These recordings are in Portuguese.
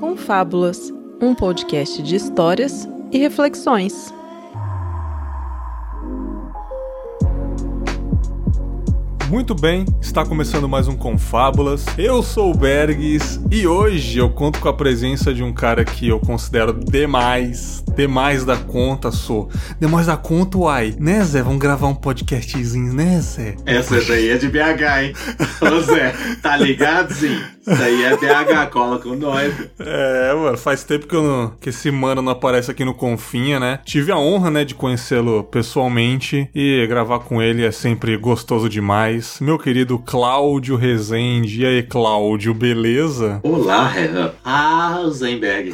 Confábulas, um podcast de histórias e reflexões. Muito bem, está começando mais um Confábulas. Eu sou o Bergs e hoje eu conto com a presença de um cara que eu considero demais, demais da conta, sou. Demais da conta, uai. Né, Zé? Vamos gravar um podcastzinho, né, Zé? Essa daí é de BH, hein? Ô, Zé, tá ligado, sim? Isso aí é BH, cola com nós. É, mano, faz tempo que, eu não, que esse mano não aparece aqui no Confinha, né? Tive a honra, né, de conhecê-lo pessoalmente e gravar com ele é sempre gostoso demais. Meu querido Cláudio Rezende. E aí, Cláudio, beleza? Olá, Renan. Ah, o Zenberg.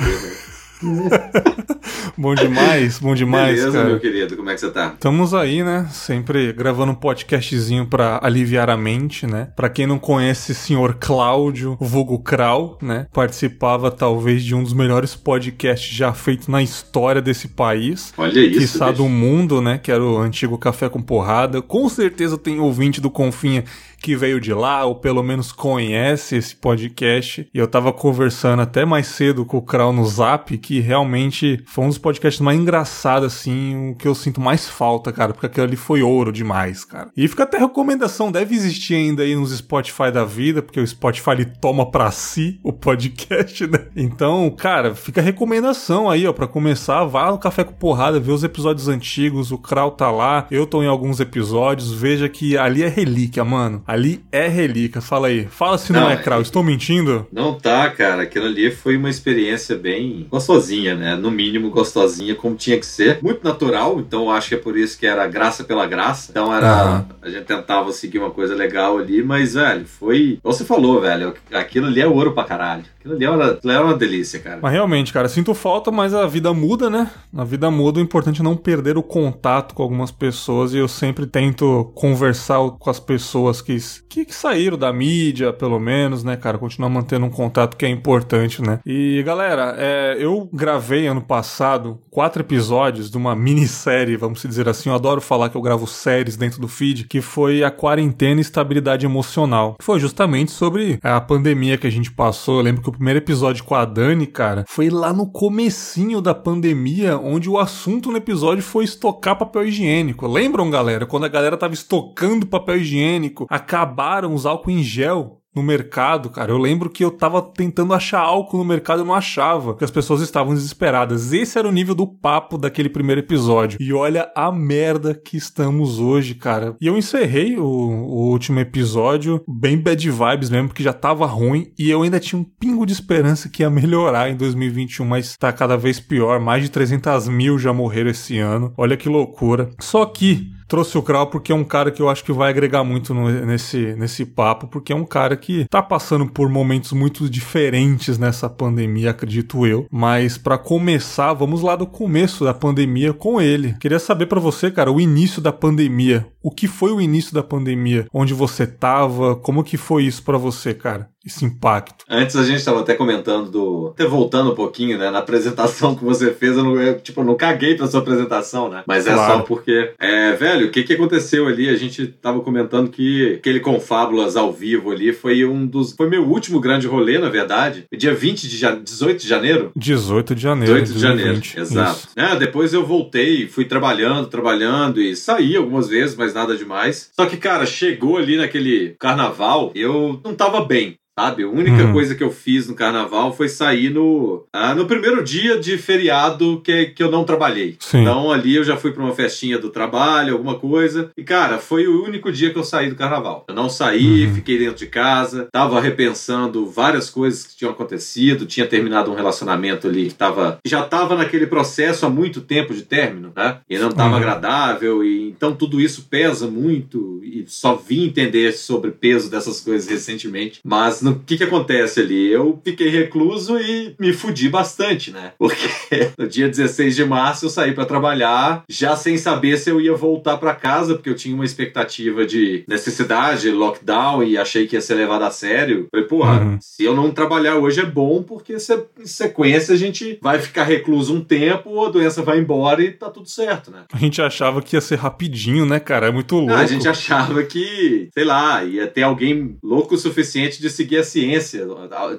bom demais, bom demais, Beleza, cara. meu querido, como é que você tá? Estamos aí, né? Sempre gravando um podcastzinho pra aliviar a mente, né? Pra quem não conhece, senhor Cláudio, vulgo Krau, né? Participava talvez de um dos melhores podcasts já feitos na história desse país. Olha isso, Quiçá do mundo, né? Que era o antigo Café com Porrada. Com certeza tem ouvinte do Confinha que veio de lá, ou pelo menos conhece esse podcast. E eu tava conversando até mais cedo com o Krau no Zap, que realmente foi um dos podcasts mais engraçados, assim, o que eu sinto mais falta, cara, porque aquilo ali foi ouro demais, cara. E fica até recomendação, deve existir ainda aí nos Spotify da vida, porque o Spotify ele toma pra si o podcast, né? Então, cara, fica a recomendação aí, ó, pra começar, vá no Café com Porrada, vê os episódios antigos, o Krau tá lá, eu tô em alguns episódios, veja que ali é relíquia, mano. Ali é relíquia, fala aí. Fala se não, Não, é, Krau, é- estou mentindo? Não tá, cara. Aquilo ali foi uma experiência bem gostosinha, né? No mínimo gostosinha, como tinha que ser. Muito natural, então eu acho que é por isso que era graça pela graça. Então era. Aham. A gente tentava seguir uma coisa legal ali, mas, velho, foi. Como você falou, velho, aquilo ali é ouro pra caralho. Aquilo ali era, aquilo era uma delícia, cara. Mas realmente, cara, sinto falta, mas a vida muda, né? A vida muda, o importante é não perder o contato com algumas pessoas e eu sempre tento conversar com as pessoas que, que, que saíram da mídia, pelo menos, né, cara? Continuar mantendo um contato que é importante, né? E galera, é, eu gravei ano passado quatro episódios de uma minissérie, vamos dizer assim. Eu adoro falar que eu gravo séries dentro do feed, que foi a quarentena e estabilidade emocional. Foi justamente sobre a pandemia que a gente passou. Eu lembro que o primeiro episódio com a Dani, cara, foi lá no comecinho da pandemia, onde o assunto no episódio foi estocar papel higiênico. Lembram, galera? Quando a galera tava estocando papel higiênico, acabaram os álcool em gel no mercado, cara. Eu lembro que eu tava tentando achar álcool no mercado e não achava, porque as pessoas estavam desesperadas. Esse era o nível do papo daquele primeiro episódio. E olha a merda que estamos hoje, cara. E eu encerrei o, o último episódio bem bad vibes mesmo, porque já tava ruim e eu ainda tinha um pingo de esperança que ia melhorar em 2021, mas tá cada vez pior. Mais de 300 mil já morreram esse ano. Olha que loucura. Só que Trouxe o Krau porque é um cara que eu acho que vai agregar muito no- nesse, nesse papo, porque é um cara que tá passando por momentos muito diferentes nessa pandemia, acredito eu. Mas pra começar, vamos lá do começo da pandemia com ele. Queria saber pra você, cara, o início da pandemia. O que foi o início da pandemia? Onde você tava? Como que foi isso pra você, cara? Esse impacto. Antes a gente tava até comentando do. Até voltando um pouquinho, né? Na apresentação que você fez, eu não, eu, tipo, eu não caguei pra sua apresentação, né? Mas é Claro. só porque. É, velho, o que que aconteceu ali? A gente tava comentando que aquele Confábulas ao vivo ali foi um dos. Foi meu último grande rolê, na verdade. Dia 20 de janeiro. 18 de janeiro? 18 de janeiro. 18 de janeiro, 2020. exato. É, depois eu voltei, fui trabalhando, trabalhando e saí algumas vezes, mas nada demais. Só que, cara, chegou ali naquele carnaval, eu não tava bem. Sabe? A única Uhum. coisa que eu fiz no carnaval foi sair no, ah, no primeiro dia de feriado que, que eu não trabalhei. Sim. Então ali eu já fui pra uma festinha do trabalho, alguma coisa. E cara, foi o único dia que eu saí do carnaval. Eu não saí, Uhum. fiquei dentro de casa, tava repensando várias coisas que tinham acontecido, tinha terminado um relacionamento ali que tava, já tava naquele processo há muito tempo de término, né? E não tava Uhum. agradável, e então tudo isso pesa muito, e só vim entender sobre peso dessas coisas recentemente. Mas no que que acontece ali? Eu fiquei recluso e me fudi bastante, né? Porque no dia 16 de março eu saí pra trabalhar, já sem saber se eu ia voltar pra casa, porque eu tinha uma expectativa de necessidade, lockdown, e achei que ia ser levado a sério. Falei, porra, Uhum. se eu não trabalhar hoje é bom, porque se- em sequência a gente vai ficar recluso um tempo, a doença vai embora e tá tudo certo, né? A gente achava que ia ser rapidinho, né, cara? É muito louco. Ah, a gente achava que, sei lá, ia ter alguém louco o suficiente de seguir que a ciência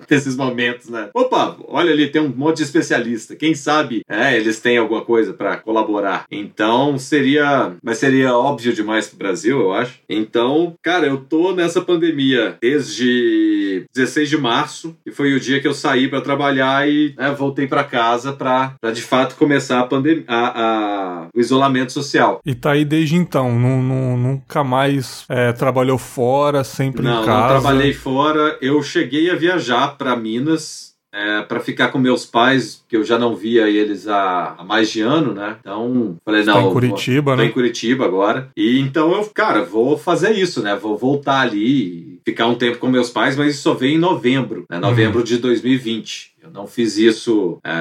nesses momentos, né? Opa, olha ali, tem um monte de especialista. Quem sabe é, eles têm alguma coisa para colaborar. Então seria. Mas seria óbvio demais pro Brasil, eu acho. Então, cara, eu tô nessa pandemia desde 16 de março, e foi o dia que eu saí para trabalhar e né, voltei para casa para de fato começar a pandemia, o isolamento social. E tá aí desde então, nunca mais é, trabalhou fora, sempre não, em casa? Não, trabalhei fora. Eu cheguei a viajar para Minas é, para ficar com meus pais, que eu já não via eles há, há mais de ano, né? Então, falei, Você não. Tá em Curitiba, vou, né? Tô em Curitiba agora. E então eu, cara, vou fazer isso, né? Vou voltar ali, ficar um tempo com meus pais, mas isso só veio em novembro, né? Novembro uhum. de 2020. Eu não fiz isso. É,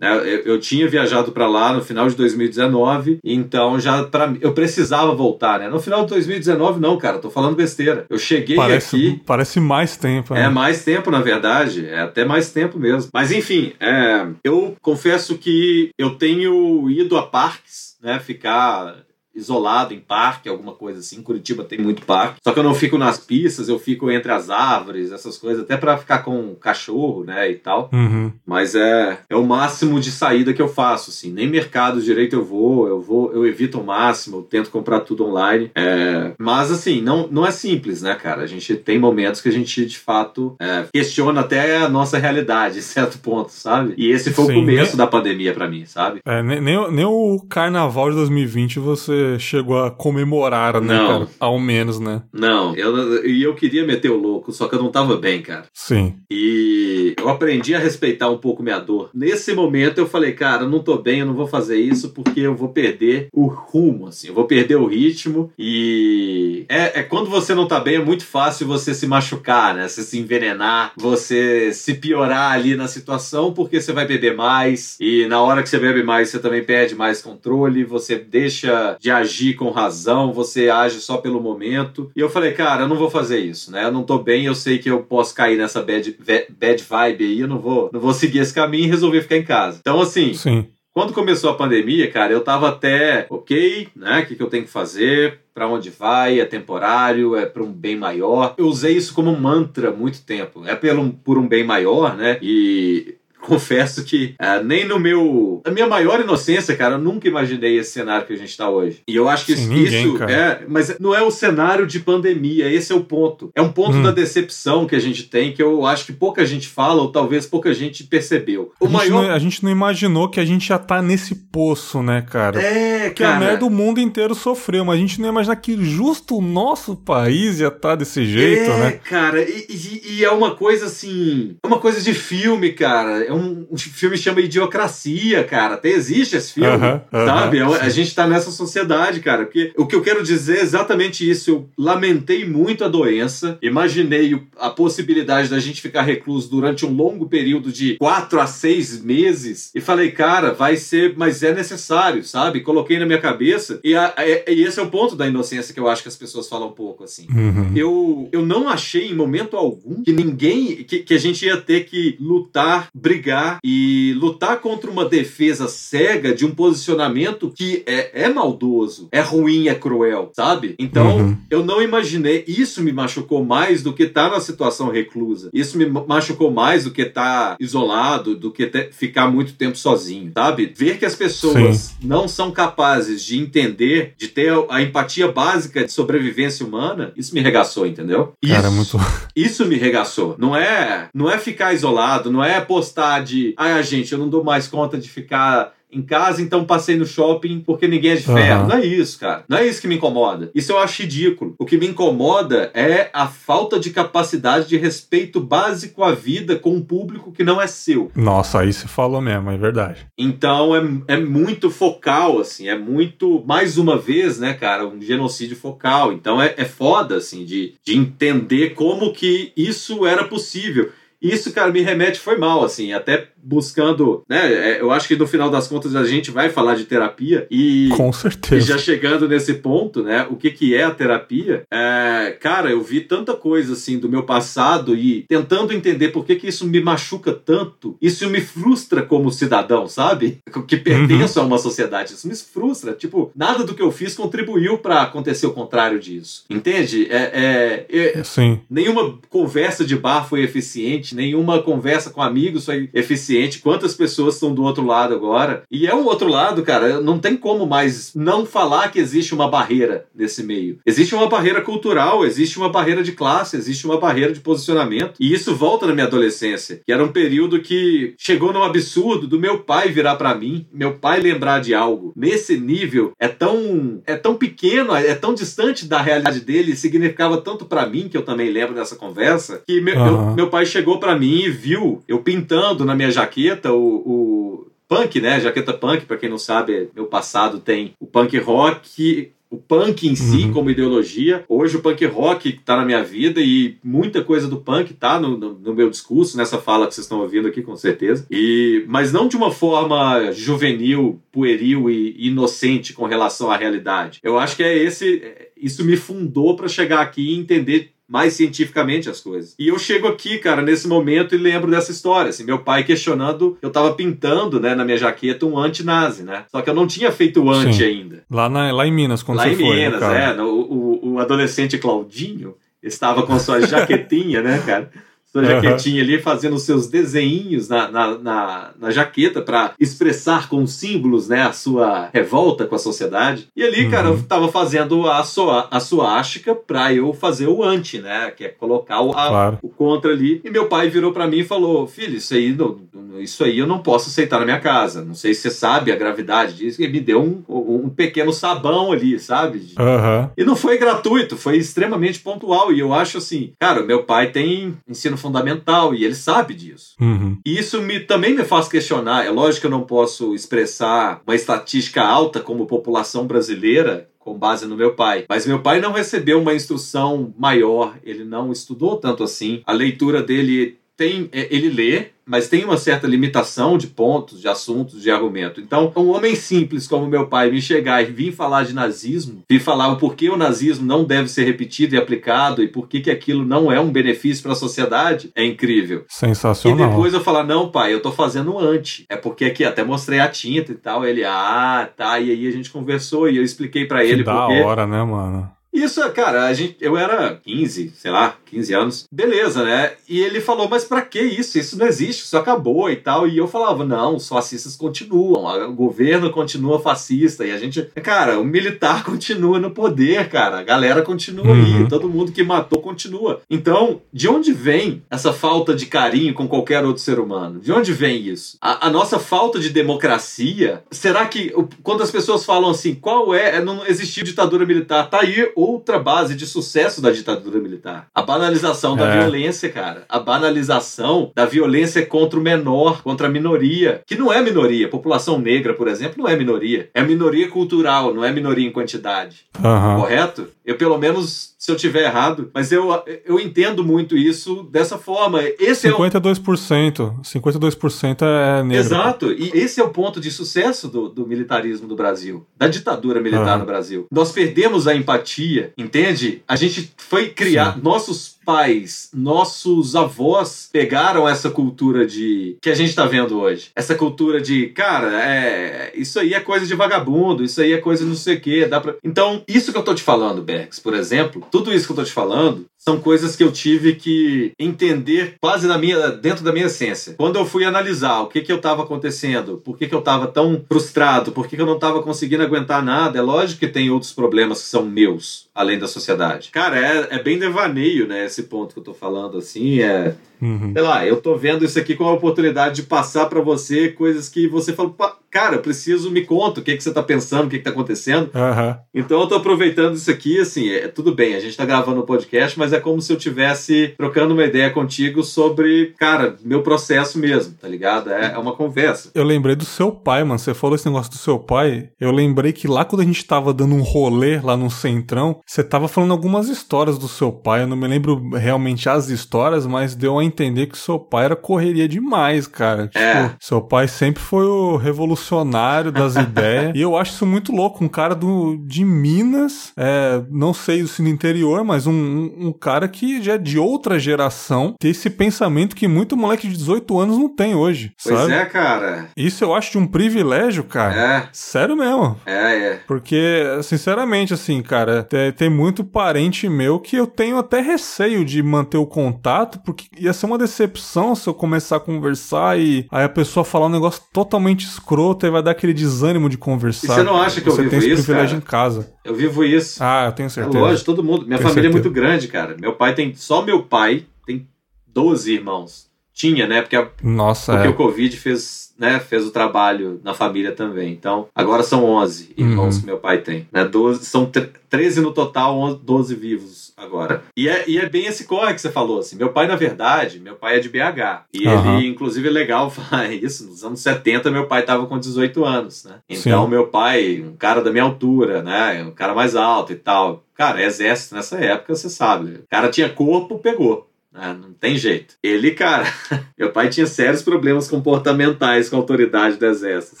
né, eu, eu, tinha viajado para lá no final de 2019, então já para eu precisava voltar, né? No final de 2019 não, cara, tô falando besteira. Eu cheguei parece, aqui. Parece mais tempo. Né? É mais tempo, na verdade. É até mais tempo mesmo. Mas enfim, é, eu confesso que eu tenho ido a parques, né? Ficar isolado em parque, alguma coisa assim. Curitiba tem muito parque. Só que eu não fico nas pistas, eu fico entre as árvores, essas coisas, até para ficar com cachorro, né, e tal. Uhum. Mas é, é o máximo de saída que eu faço, assim. Nem mercado direito eu vou, eu vou, eu evito o máximo, eu tento comprar tudo online. É, mas assim, não, não é simples, né, cara? A gente tem momentos que a gente, de fato, é, questiona até a nossa realidade, em certo ponto, sabe? E esse foi Sim, o começo nem... da pandemia para mim, sabe? É, nem, nem, nem o carnaval de 2020 você chegou a comemorar, né, não. cara? Ao menos, né? Não, eu, e eu queria meter o louco, só que eu não tava bem, cara. Sim. E eu aprendi a respeitar um pouco minha dor. Nesse momento eu falei, cara, eu não tô bem, eu não vou fazer isso porque eu vou perder o rumo, assim, eu vou perder o ritmo. E é, é quando você não tá bem, é muito fácil você se machucar, né? Você se envenenar, você se piorar ali na situação porque você vai beber mais. E na hora que você bebe mais, você também perde mais controle, você deixa de agir com razão, você age só pelo momento. E eu falei, cara, eu não vou fazer isso, né? Eu não tô bem, eu sei que eu posso cair nessa bad, bad vibe aí, eu não vou, não vou seguir esse caminho e resolver ficar em casa. Então, assim. Sim. Quando começou a pandemia, cara, eu tava até, ok, né? O que, que eu tenho que fazer? para onde vai, é temporário, é para um bem maior. Eu usei isso como mantra muito tempo. É pelo, por um bem maior, né? E confesso que uh, nem no meu. A minha maior inocência, cara, eu nunca imaginei esse cenário que a gente tá hoje. E eu acho que Sim, isso. Ninguém, isso é. Mas não é o cenário de pandemia, esse é o ponto. É um ponto hum. da decepção que a gente tem, que eu acho que pouca gente fala, ou talvez pouca gente percebeu. O a, maior... gente não, a gente não imaginou que a gente já tá nesse poço, né, cara? É, que cara. a merda o mundo inteiro sofreu, mas a gente não ia imaginar que justo o nosso país ia estar tá desse jeito, é, né? É, cara, e, e, e é uma coisa assim. É uma coisa de filme, cara é um, um filme que chama Idiocracia, cara. Até existe esse filme, uh -huh, sabe? Uh -huh, a gente tá nessa sociedade, cara. Porque o que eu quero dizer é exatamente isso. Eu lamentei muito a doença, imaginei a possibilidade da gente ficar recluso durante um longo período de quatro a seis meses e falei, cara, vai ser, mas é necessário, sabe? Coloquei na minha cabeça e, a, a, e esse é o ponto da inocência que eu acho que as pessoas falam um pouco, assim. Uhum. Eu, eu não achei em momento algum que ninguém, que, que a gente ia ter que lutar, brigar brigar e lutar contra uma defesa cega de um posicionamento que é, é maldoso, é ruim, é cruel, sabe? Então, uhum. eu não imaginei. Isso me machucou mais do que estar tá na situação reclusa. Isso me machucou mais do que estar tá isolado, do que ficar muito tempo sozinho, sabe? Ver que as pessoas Sim. não são capazes de entender, de ter a empatia básica de sobrevivência humana, isso me regaçou, entendeu? Cara, isso, muito... isso me regaçou. Não é, não é ficar isolado, não é postar de, ai, gente, eu não dou mais conta de ficar em casa, então passei no shopping porque ninguém é de ferro. Uhum. Não é isso, cara. Não é isso que me incomoda. Isso eu acho ridículo. O que me incomoda é a falta de capacidade de respeito básico à vida com um público que não é seu. Nossa, aí você falou mesmo, é verdade. Então é, é muito focal, assim, é muito, mais uma vez, né, cara, um genocídio focal. Então é, é foda, assim, de, de entender como que isso era possível. Isso, cara, me remete, foi mal, assim, até buscando, né? É, eu acho que no final das contas a gente vai falar de terapia e. Com certeza. E já chegando nesse ponto, né? O que, que é a terapia? É, cara, eu vi tanta coisa, assim, do meu passado e tentando entender por que, que isso me machuca tanto. Isso me frustra como cidadão, sabe? Que pertenço uhum. a uma sociedade. Isso me frustra. Tipo, nada do que eu fiz contribuiu para acontecer o contrário disso. Entende? É, é, é, Sim. Nenhuma conversa de bar foi eficiente, nenhuma conversa com amigos foi eficiente. Quantas pessoas estão do outro lado agora? E é um outro lado, cara, não tem como mais não falar que existe uma barreira nesse meio. Existe uma barreira cultural, existe uma barreira de classe, existe uma barreira de posicionamento. E isso volta na minha adolescência, que era um período que chegou num absurdo do meu pai virar para mim, meu pai lembrar de algo. Nesse nível, é tão é tão pequeno, é tão distante da realidade dele, significava tanto para mim que eu também lembro dessa conversa, que meu, uhum. meu, meu pai chegou para mim e viu eu pintando na minha jaqueta o, o punk, né? Jaqueta punk, para quem não sabe, meu passado tem o punk rock, o punk em si uhum. como ideologia. Hoje o punk rock está na minha vida e muita coisa do punk está no, no, no, meu discurso, nessa fala que vocês estão ouvindo aqui, com certeza. E, mas não de uma forma juvenil, pueril e inocente com relação à realidade. Eu acho que é esse. Isso me fundou para chegar aqui e entender mais cientificamente as coisas. E eu chego aqui, cara, nesse momento e lembro dessa história, assim, meu pai questionando, eu tava pintando, né, na minha jaqueta um anti-nazi, né? Só que eu não tinha feito o anti Sim. ainda. Lá, na, lá em Minas, quando lá você foi. Lá em Minas, é. O, o, o adolescente Claudinho estava com sua jaquetinha, né, cara? Sua jaquetinha ali, fazendo seus desenhinhos na, na, na, na jaqueta para expressar com símbolos né, a sua revolta com a sociedade. E ali, uhum. cara, eu tava fazendo a, sua, a suástica pra eu fazer o anti, né? Que é colocar o, a, claro. o contra ali. E meu pai virou para mim e falou: Filho, isso aí, não, isso aí eu não posso aceitar na minha casa. Não sei se você sabe a gravidade disso. E me deu um, um pequeno sabão ali, sabe? Uhum. E não foi gratuito, foi extremamente pontual. E eu acho assim, cara, meu pai tem ensino fundamental e ele sabe disso. Uhum. E isso me, também me faz questionar. É lógico que eu não posso expressar uma estatística alta como população brasileira com base no meu pai. Mas meu pai não recebeu uma instrução maior, ele não estudou tanto assim. A leitura dele tem, é, ele lê, mas tem uma certa limitação de pontos, de assuntos, de argumento. Então, um homem simples como meu pai me chegar e vir falar de nazismo, vir falar o porquê o nazismo não deve ser repetido e aplicado e por que, que aquilo não é um benefício para a sociedade, é incrível. Sensacional. E depois eu falar, não, pai, eu tô fazendo anti. É porque aqui até mostrei a tinta e tal. Ele, ah, tá. E aí a gente conversou e eu expliquei para ele. Da porque... hora, né, mano? Isso, cara, a gente, eu era 15, sei lá, 15 anos. Beleza, né? E ele falou, mas para que isso? Isso não existe, isso acabou e tal. E eu falava, não, os fascistas continuam, o governo continua fascista. E a gente, cara, o militar continua no poder, cara. A galera continua uhum. aí, todo mundo que matou continua. Então, de onde vem essa falta de carinho com qualquer outro ser humano? De onde vem isso? A, a nossa falta de democracia, será que quando as pessoas falam assim, qual é, não existiu ditadura militar, tá aí outra base de sucesso da ditadura militar. A banalização da é. violência, cara. A banalização da violência contra o menor, contra a minoria, que não é minoria. população negra, por exemplo, não é minoria. É minoria cultural, não é minoria em quantidade. Uhum. Correto? Eu, pelo menos, se eu tiver errado, mas eu, eu entendo muito isso dessa forma. Esse 52%. É um... 52% é negro. Exato. E esse é o ponto de sucesso do, do militarismo do Brasil, da ditadura militar uhum. no Brasil. Nós perdemos a empatia, entende? A gente foi criar. Sim. Nossos pais, nossos avós pegaram essa cultura de que a gente tá vendo hoje. Essa cultura de, cara, é, isso aí é coisa de vagabundo, isso aí é coisa não sei o quê, dá pra... Então, isso que eu tô te falando, Bergs, por exemplo, tudo isso que eu tô te falando são coisas que eu tive que entender quase na minha, dentro da minha essência. Quando eu fui analisar o que que eu estava acontecendo, por que que eu estava tão frustrado, por que que eu não estava conseguindo aguentar nada, é lógico que tem outros problemas que são meus, além da sociedade. Cara, é, é bem devaneio, né, esse ponto que eu tô falando, assim, é... Uhum. Sei lá, eu tô vendo isso aqui como uma oportunidade de passar para você coisas que você falou, cara, eu preciso, me conta o que, que você tá pensando, o que, que tá acontecendo. Aham. Então eu tô aproveitando isso aqui, assim, é tudo bem, a gente tá gravando o podcast, mas é como se eu tivesse trocando uma ideia contigo sobre, cara, meu processo mesmo, tá ligado? É, é uma conversa. Eu lembrei do seu pai, mano. Você falou esse negócio do seu pai. Eu lembrei que lá quando a gente tava dando um rolê lá no Centrão, você tava falando algumas histórias do seu pai. Eu não me lembro realmente as histórias, mas deu a entender que seu pai era correria demais, cara. Tipo, É. seu pai sempre foi o revolucionário das ideias. E eu acho isso muito louco. Um cara do, de Minas, é, não sei se no interior, mas um, um, um cara que já é de outra geração, ter esse pensamento que muito moleque de 18 anos não tem hoje. Pois sabe? é, cara. Isso eu acho de um privilégio, cara. É, Sério mesmo. é, é. Porque, sinceramente, assim, cara, tem, tem muito parente meu que eu tenho até receio de manter o contato, porque ia ser uma decepção se eu começar a conversar e aí a pessoa falar um negócio totalmente escroto e vai dar aquele desânimo de conversar. E você não acha que eu Você vivo tem esse isso, privilégio cara? em casa. Eu vivo isso. Ah, eu tenho É certeza. lógico, todo mundo. Minha Tenho família é certeza. muito grande, cara. Meu pai tem. Só meu pai tem 12 irmãos. Tinha, né? Porque, a- Nossa, porque é. o Covid fez, né, fez o trabalho na família também. Então, agora são 11 irmãos Uhum. que meu pai tem. Né? 12, são tre- 13 no total, 11 12 vivos agora. E é, e é bem esse corre que você falou. Assim. Meu pai, na verdade, meu pai é de BH. E Aham. ele, inclusive, é legal falar isso. Nos anos 70, meu pai tava com 18 anos, né? Então, Sim. meu pai, um cara da minha altura, né? Um cara mais alto e tal. Cara, exército nessa época, você sabe. O cara tinha corpo, pegou. Né? Não tem jeito. Ele, cara, meu pai tinha sérios problemas comportamentais com a autoridade do exército.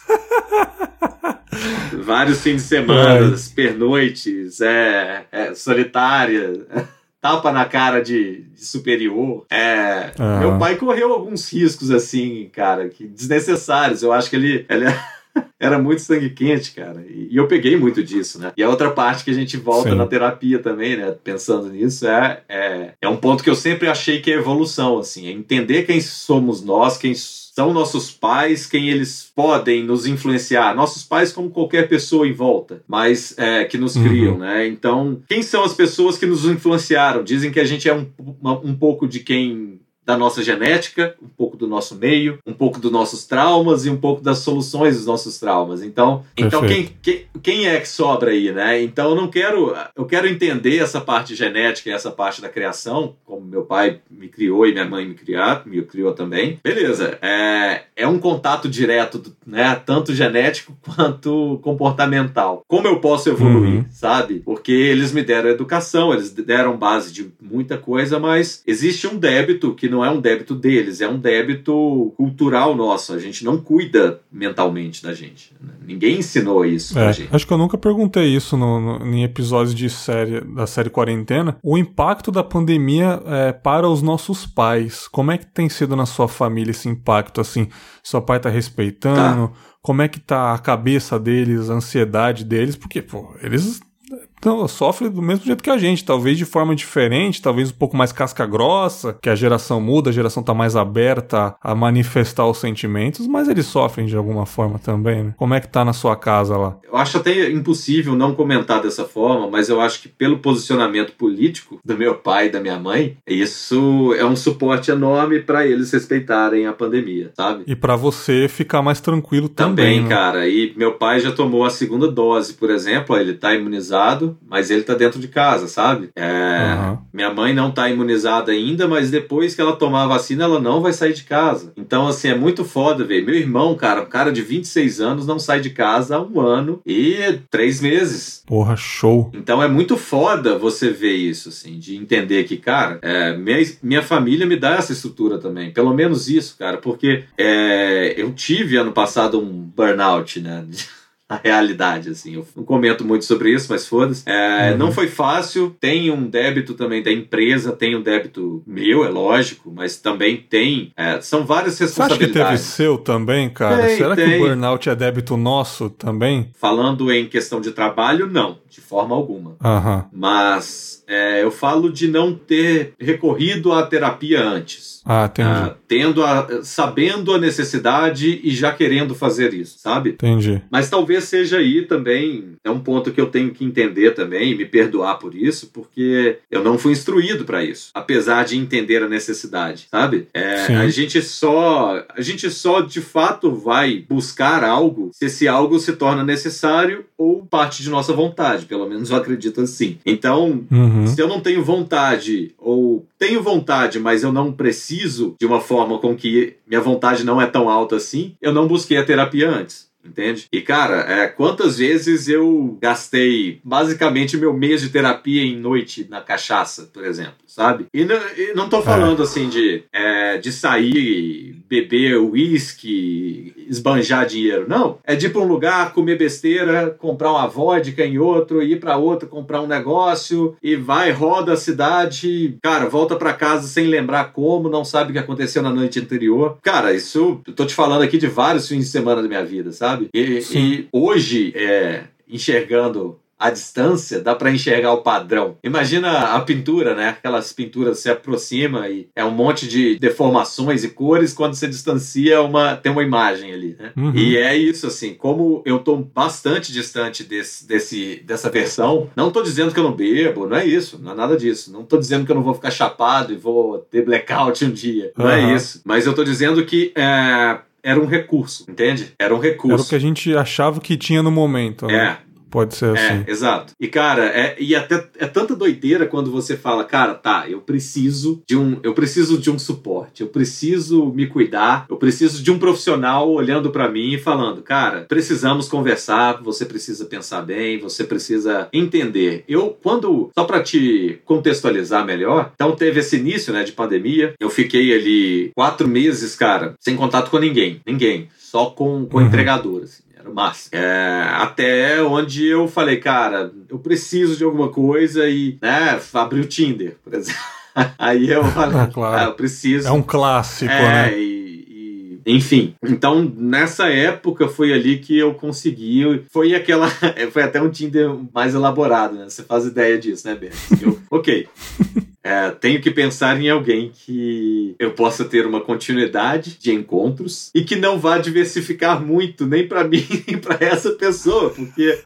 Vários fins de semana, pernoites, é, é, solitária, tapa na cara de, de superior. É, Aham. Meu pai correu alguns riscos, assim, cara, que desnecessários. Eu acho que ele, ele era muito sangue quente, cara. E, eu peguei muito disso, né? E a outra parte que a gente volta Sim. na terapia também, né? Pensando nisso, é, é, é um ponto que eu sempre achei que é evolução, assim. É entender quem somos nós, quem são nossos pais, quem eles podem nos influenciar. Nossos pais, como qualquer pessoa em volta, mas é, que nos Uhum. criam, né? Então, quem são as pessoas que nos influenciaram? Dizem que a gente é um, um pouco de quem da nossa genética, um pouco do nosso meio, um pouco dos nossos traumas e um pouco das soluções dos nossos traumas. Então, então quem, quem, quem é que sobra aí, né? Então eu não quero, eu quero entender essa parte genética e essa parte da criação, como meu pai me criou e minha mãe me criou, me criou também. Beleza, é, é um contato direto, né? Tanto genético quanto comportamental. Como eu posso evoluir, Uhum. sabe? Porque eles me deram educação, eles deram base de muita coisa, mas existe um débito que não é um débito deles, é um débito cultural nosso. A gente não cuida mentalmente da gente. né? Ninguém ensinou isso pra É, gente. acho que eu nunca perguntei isso no, no- em episódios de série da série Quarentena. O impacto da pandemia é, para os nossos pais. Como é que tem sido na sua família esse impacto? Assim, seu pai tá respeitando? Como é que tá a cabeça deles, a ansiedade deles? Porque, pô, eles então, sofrem do mesmo jeito que a gente, talvez de forma diferente, talvez um pouco mais casca grossa, que a geração muda, a geração tá mais aberta a manifestar os sentimentos, mas eles sofrem de alguma forma também, né? Como é que tá na sua casa lá? Eu acho até impossível não comentar dessa forma, mas eu acho que pelo posicionamento político do meu pai e da minha mãe, isso é um suporte enorme para eles respeitarem a pandemia, sabe? E pra você ficar mais tranquilo também, Também, né? cara. E meu pai já tomou a segunda dose, por exemplo. Ele tá imunizado, mas ele tá dentro de casa, sabe? É, Aham. Minha mãe não tá imunizada ainda, mas depois que ela tomar a vacina, ela não vai sair de casa. Então, assim, é muito foda, velho. Meu irmão, cara, um cara de 26 anos, não sai de casa há um ano e três meses. Porra, show. Então é muito foda você ver isso, assim, de entender que, cara, é, minha, minha família me dá essa estrutura também. Pelo menos isso, cara, porque é, eu tive ano passado um burnout, né? Na realidade, assim, eu não comento muito sobre isso, mas foda-se. É, Uhum. Não foi fácil, tem um débito também da empresa, tem um débito meu, é lógico, mas também tem. é, são várias Você acha que teve responsabilidades. seu também, cara? Tem, Será que tem. o burnout é débito nosso também? Falando em questão de trabalho, não, de forma alguma. Aham. Mas é, eu falo de não ter recorrido à terapia antes. Ah, entendi. Ah, tendo a, sabendo a necessidade e já querendo fazer isso, sabe? Entendi. Mas talvez seja aí também é um ponto que eu tenho que entender também, me perdoar por isso, porque eu não fui instruído para isso, apesar de entender a necessidade, sabe? É, a gente só a gente só de fato vai buscar algo se esse algo se torna necessário ou parte de nossa vontade, pelo menos eu acredito assim. Então, uhum. se eu não tenho vontade ou tenho vontade, mas eu não preciso de uma forma com que minha vontade não é tão alta assim, eu não busquei a terapia antes entende? E cara, é, quantas vezes eu gastei basicamente meu mês de terapia em noite na cachaça, por exemplo, sabe? E não, e não tô falando é. assim de, é, de sair, beber uísque, esbanjar dinheiro, não. É de ir pra um lugar, comer besteira, comprar uma vodka em outro, ir para outro, comprar um negócio e vai, roda a cidade, cara, volta para casa sem lembrar como, não sabe o que aconteceu na noite anterior. Cara, isso, eu tô te falando aqui de vários fins de semana da minha vida, sabe? sabe? E, e hoje, é, enxergando à distância, dá para enxergar o padrão. Imagina a pintura, né? Aquelas pinturas se aproxima e é um monte de deformações e cores, quando você distancia, uma, tem uma imagem ali, né? Uhum. E é isso, assim, como eu tô bastante distante desse, desse, dessa versão, não tô dizendo que eu não bebo, não é isso, não é nada disso. Não tô dizendo que eu não vou ficar chapado e vou ter blackout um dia, não uhum. é isso. Mas eu tô dizendo que é, era um recurso, entende? Era um recurso. Era o que a gente achava que tinha no momento. Né? É, Pode ser é, assim. exato. E, cara, é, e até é tanta doideira quando você fala, cara, tá, eu preciso de um. Eu preciso de um suporte, eu preciso me cuidar, eu preciso de um profissional olhando para mim e falando, cara, precisamos conversar, você precisa pensar bem, você precisa entender. Eu, quando. Só para te contextualizar melhor, então teve esse início, né, de pandemia. Eu fiquei ali quatro meses, cara, sem contato com ninguém. Ninguém. Só com, com uhum. Máximo. É, até onde eu falei, cara, eu preciso de alguma coisa e, né, abri o Tinder, por exemplo. Aí eu falei, ah, claro. ah, eu preciso. É um clássico, é, né? E, enfim, então nessa época foi ali que eu consegui. Foi aquela. Foi até um Tinder mais elaborado, né? Você faz ideia disso, né, Ben? Eu, ok. É, tenho que pensar em alguém que eu possa ter uma continuidade de encontros e que não vá diversificar muito, nem para mim, nem para essa pessoa, porque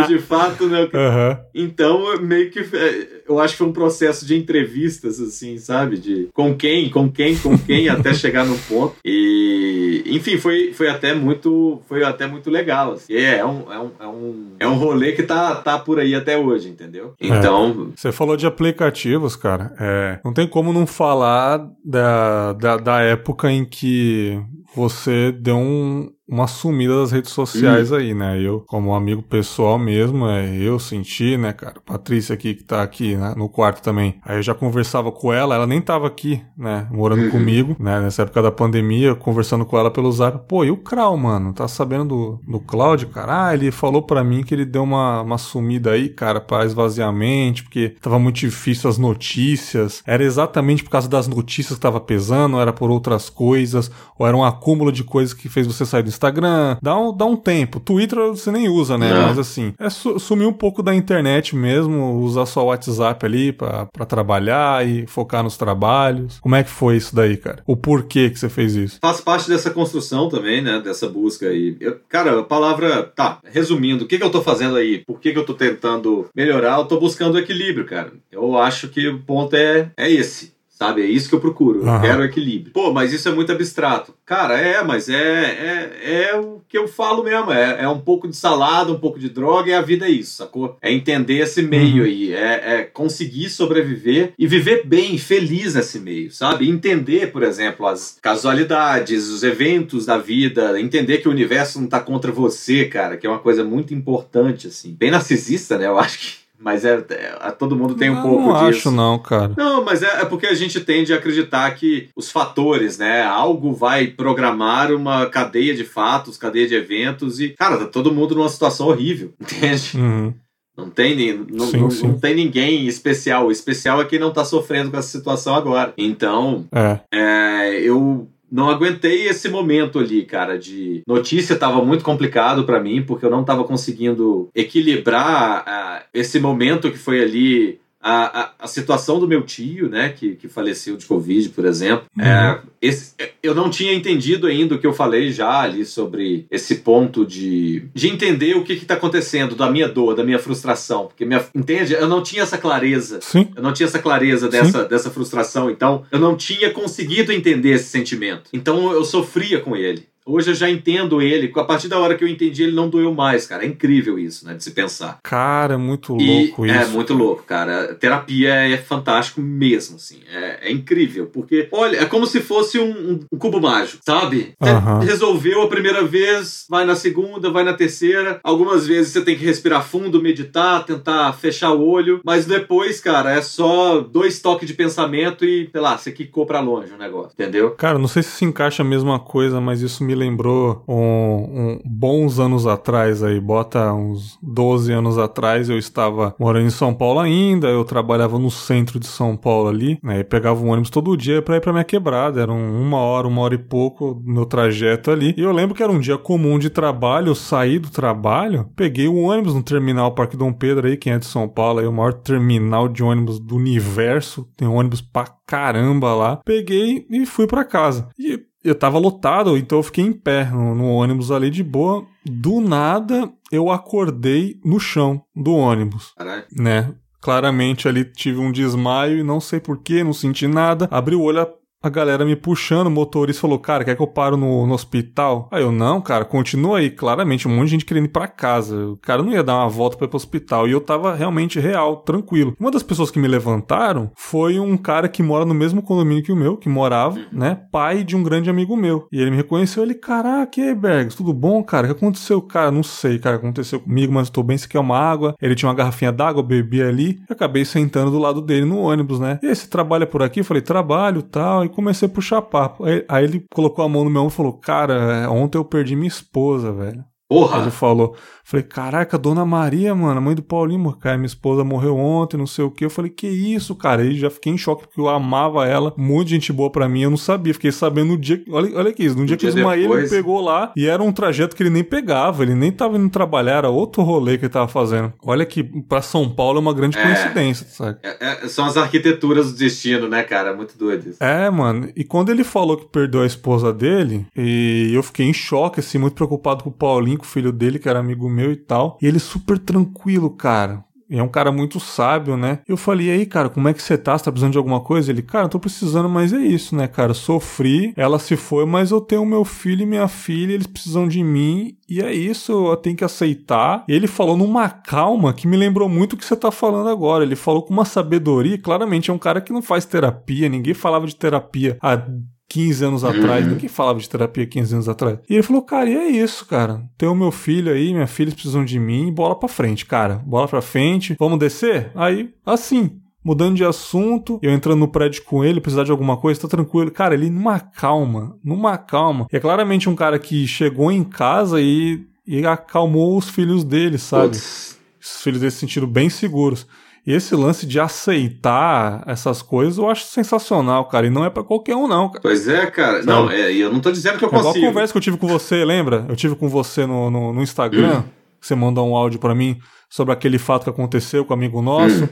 eu de fato, né? Uhum. Então, meio que é, eu acho que foi um processo de entrevistas, assim, sabe? De com quem, com quem, com quem, até chegar no ponto. E, enfim, foi, foi até muito foi até muito legal. Assim. É, é, um, é, um, é, um, é um rolê que tá, tá por aí até hoje, entendeu? É. Então. É. Você falou de aplicativos cara. É, não tem como não falar da, da, da época em que você deu um, uma sumida das redes sociais hum. aí, né? Eu, como amigo pessoal mesmo, é, eu senti, né, cara? Patrícia aqui, que tá aqui né, no quarto também. Aí eu já conversava com ela, ela nem tava aqui, né? Morando uhum. comigo, né? Nessa época da pandemia, conversando com ela pelo zap. Pô, e o Krau, mano? Tá sabendo do, do Cláudio, cara? Ah, ele falou pra mim que ele deu uma, uma sumida aí, cara, pra esvaziamento, porque tava muito difícil as notícias. Era exatamente por causa das notícias que tava pesando, ou era por outras coisas, ou era um acúmulo de coisas que fez você sair do Instagram, dá um, dá um tempo. Twitter você nem usa, né? Não. Mas assim, é su sumir um pouco da internet mesmo, usar só o WhatsApp ali pra, pra trabalhar e focar nos trabalhos. Como é que foi isso daí, cara? O porquê que você fez isso? Faz parte dessa construção também, né? Dessa busca aí. Eu, cara, a palavra. Tá, resumindo, o que, que eu tô fazendo aí? Por que, que eu tô tentando melhorar? Eu tô buscando equilíbrio, cara. Eu acho que o ponto é, é esse. Sabe? É isso que eu procuro. Eu quero equilíbrio. Pô, mas isso é muito abstrato. Cara, é, mas é, é, é o que eu falo mesmo. É, é um pouco de salada, um pouco de droga e a vida é isso, sacou? É entender esse meio uhum. aí. É, é conseguir sobreviver e viver bem, feliz nesse meio, sabe? Entender, por exemplo, as casualidades, os eventos da vida. Entender que o universo não tá contra você, cara, que é uma coisa muito importante, assim. Bem narcisista, né? Eu acho que mas é, é, todo mundo tem um pouco não disso. Não acho não, cara. Não, mas é, é, porque a gente tende a acreditar que os fatores, né? Algo vai programar uma cadeia de fatos, cadeia de eventos e, cara, tá todo mundo numa situação horrível, entende? Uhum. Não tem, não, sim, não, sim. não, tem ninguém especial. O especial é quem não tá sofrendo com essa situação agora. Então, é. é eu não aguentei esse momento ali, cara, de notícia tava muito complicado para mim, porque eu não tava conseguindo equilibrar uh, esse momento que foi ali a, a, a, situação do meu tio, né, que, que faleceu de Covid, por exemplo. Uhum. É, esse, eu não tinha entendido ainda o que eu falei já ali sobre esse ponto de, de entender o que está acontecendo, da minha dor, da minha frustração. Porque, minha, entende? Eu não tinha essa clareza. Sim. Eu não tinha essa clareza dessa, dessa frustração. Então, eu não tinha conseguido entender esse sentimento. Então, eu sofria com ele. Hoje eu já entendo ele. A partir da hora que eu entendi, ele não doeu mais, cara. É incrível isso, né? De se pensar. Cara, é muito louco e, isso. É muito louco, cara. A terapia é fantástico mesmo, assim. É, é, incrível. Porque, olha, é como se fosse um, um cubo mágico, sabe? Uhum. É, resolveu a primeira vez, vai na segunda, vai na terceira. Algumas vezes você tem que respirar fundo, meditar, tentar fechar o olho. Mas depois, cara, é só dois toques de pensamento e, sei lá, você quicou pra longe o negócio, entendeu? Cara, não sei se se encaixa a mesma coisa, mas isso me me lembrou um, um, bons anos atrás aí, bota uns 12 anos atrás, eu estava morando em São Paulo ainda, eu trabalhava no centro de São Paulo ali, né, e pegava um ônibus todo dia para ir pra minha quebrada, era uma hora, uma hora e pouco meu trajeto ali, e eu lembro que era um dia comum de trabalho, eu saí do trabalho, peguei o ônibus no terminal Parque Dom Pedro aí, quem é de São Paulo, aí o maior terminal de ônibus do universo, tem ônibus pra caramba lá, peguei e fui para casa. E eu tava lotado, então eu fiquei em pé no, no, ônibus ali de boa. Do nada, eu acordei no chão do ônibus. Caralho. Né? Claramente ali tive um desmaio e não sei porquê, não senti nada. Abri o olho, a galera me puxando, o motorista falou, cara, quer que eu paro no, no hospital? Aí eu, não, cara, continua aí. Claramente, um monte de gente querendo ir pra casa. O cara não ia dar uma volta pra ir pro hospital. E eu tava realmente real, tranquilo. Uma das pessoas que me levantaram foi um cara que mora no mesmo condomínio que o meu, que morava, né? Pai de um grande amigo meu. E ele me reconheceu, ele, caraca, e aí, Bergs, tudo bom, cara? O que aconteceu? Cara, não sei, cara, aconteceu comigo, mas eu tô bem, você quer uma água? Ele tinha uma garrafinha d'água, eu bebi ali. e acabei sentando do lado dele no ônibus, né? E aí, você trabalha por aqui? Eu falei, trabalho, tal. E comecei a puxar papo. Aí, aí ele colocou a mão no meu ombro e falou: Cara, ontem eu perdi minha esposa, velho. Porra! Ele falou, falei, caraca, Dona Maria, mano, mãe do Paulinho, cara, minha esposa morreu ontem, não sei o que. Eu falei, que isso, cara? Aí já fiquei em choque porque eu amava ela, muito gente boa pra mim, eu não sabia. Fiquei sabendo no dia, olha, olha aqui, no dia, que o Ismael me pegou lá e era um trajeto que ele nem pegava, ele nem tava indo trabalhar, era outro rolê que ele tava fazendo. Olha que pra São Paulo é uma grande é, coincidência, sabe? É, é, são as arquiteturas do destino, né, cara? Muito doido isso. É, mano. E quando ele falou que perdeu a esposa dele, e eu fiquei em choque, assim, muito preocupado com o Paulinho com o filho dele, que era amigo meu e tal. E ele super tranquilo, cara. E é um cara muito sábio, né? Eu falei, e aí, cara, como é que você tá? Você tá precisando de alguma coisa? Ele, cara, eu tô precisando, mas é isso, né, cara? Sofri, ela se foi, mas eu tenho meu filho e minha filha, eles precisam de mim, e é isso, eu tenho que aceitar. E ele falou numa calma que me lembrou muito o que você tá falando agora. Ele falou com uma sabedoria, claramente é um cara que não faz terapia, ninguém falava de terapia há 15 anos atrás, uhum. ninguém falava de terapia 15 anos atrás. E ele falou, cara, e é isso, cara. Tem o meu filho aí, minha filha precisam de mim, bola pra frente, cara. Bola pra frente, vamos descer? Aí, assim, mudando de assunto, eu entrando no prédio com ele, precisar de alguma coisa, tá tranquilo. Cara, ele numa calma, numa calma. E é claramente um cara que chegou em casa e, e acalmou os filhos dele, sabe? Putz. Os filhos dele se sentiram bem seguros. E esse lance de aceitar essas coisas eu acho sensacional, cara. E não é para qualquer um, não. Cara. Pois é, cara. Sabe? Não, é, eu não tô dizendo que eu é consigo. Igual a conversa que eu tive com você, lembra? Eu tive com você no, no, no Instagram. Hum. Você mandou um áudio para mim sobre aquele fato que aconteceu com um amigo nosso. Hum.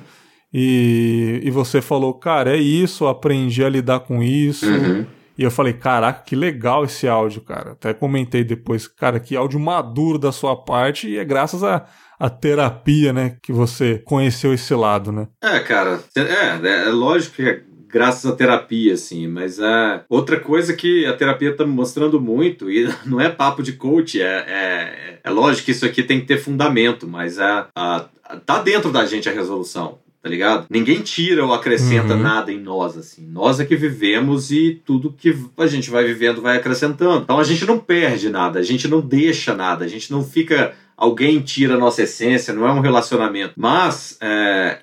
E, e você falou, cara, é isso, aprendi a lidar com isso. Uhum. E eu falei, caraca, que legal esse áudio, cara. Até comentei depois, cara, que áudio maduro da sua parte e é graças a, a terapia, né, que você conheceu esse lado, né? É, cara, é, é lógico que é graças à terapia, assim, mas é outra coisa que a terapia está me mostrando muito, e não é papo de coach, é, é, é lógico que isso aqui tem que ter fundamento, mas é, a, tá dentro da gente a resolução tá ligado? Ninguém tira ou acrescenta uhum. nada em nós, assim. Nós é que vivemos e tudo que a gente vai vivendo vai acrescentando. Então a gente não perde nada, a gente não deixa nada, a gente não fica alguém tira a nossa essência, não é um relacionamento. Mas é,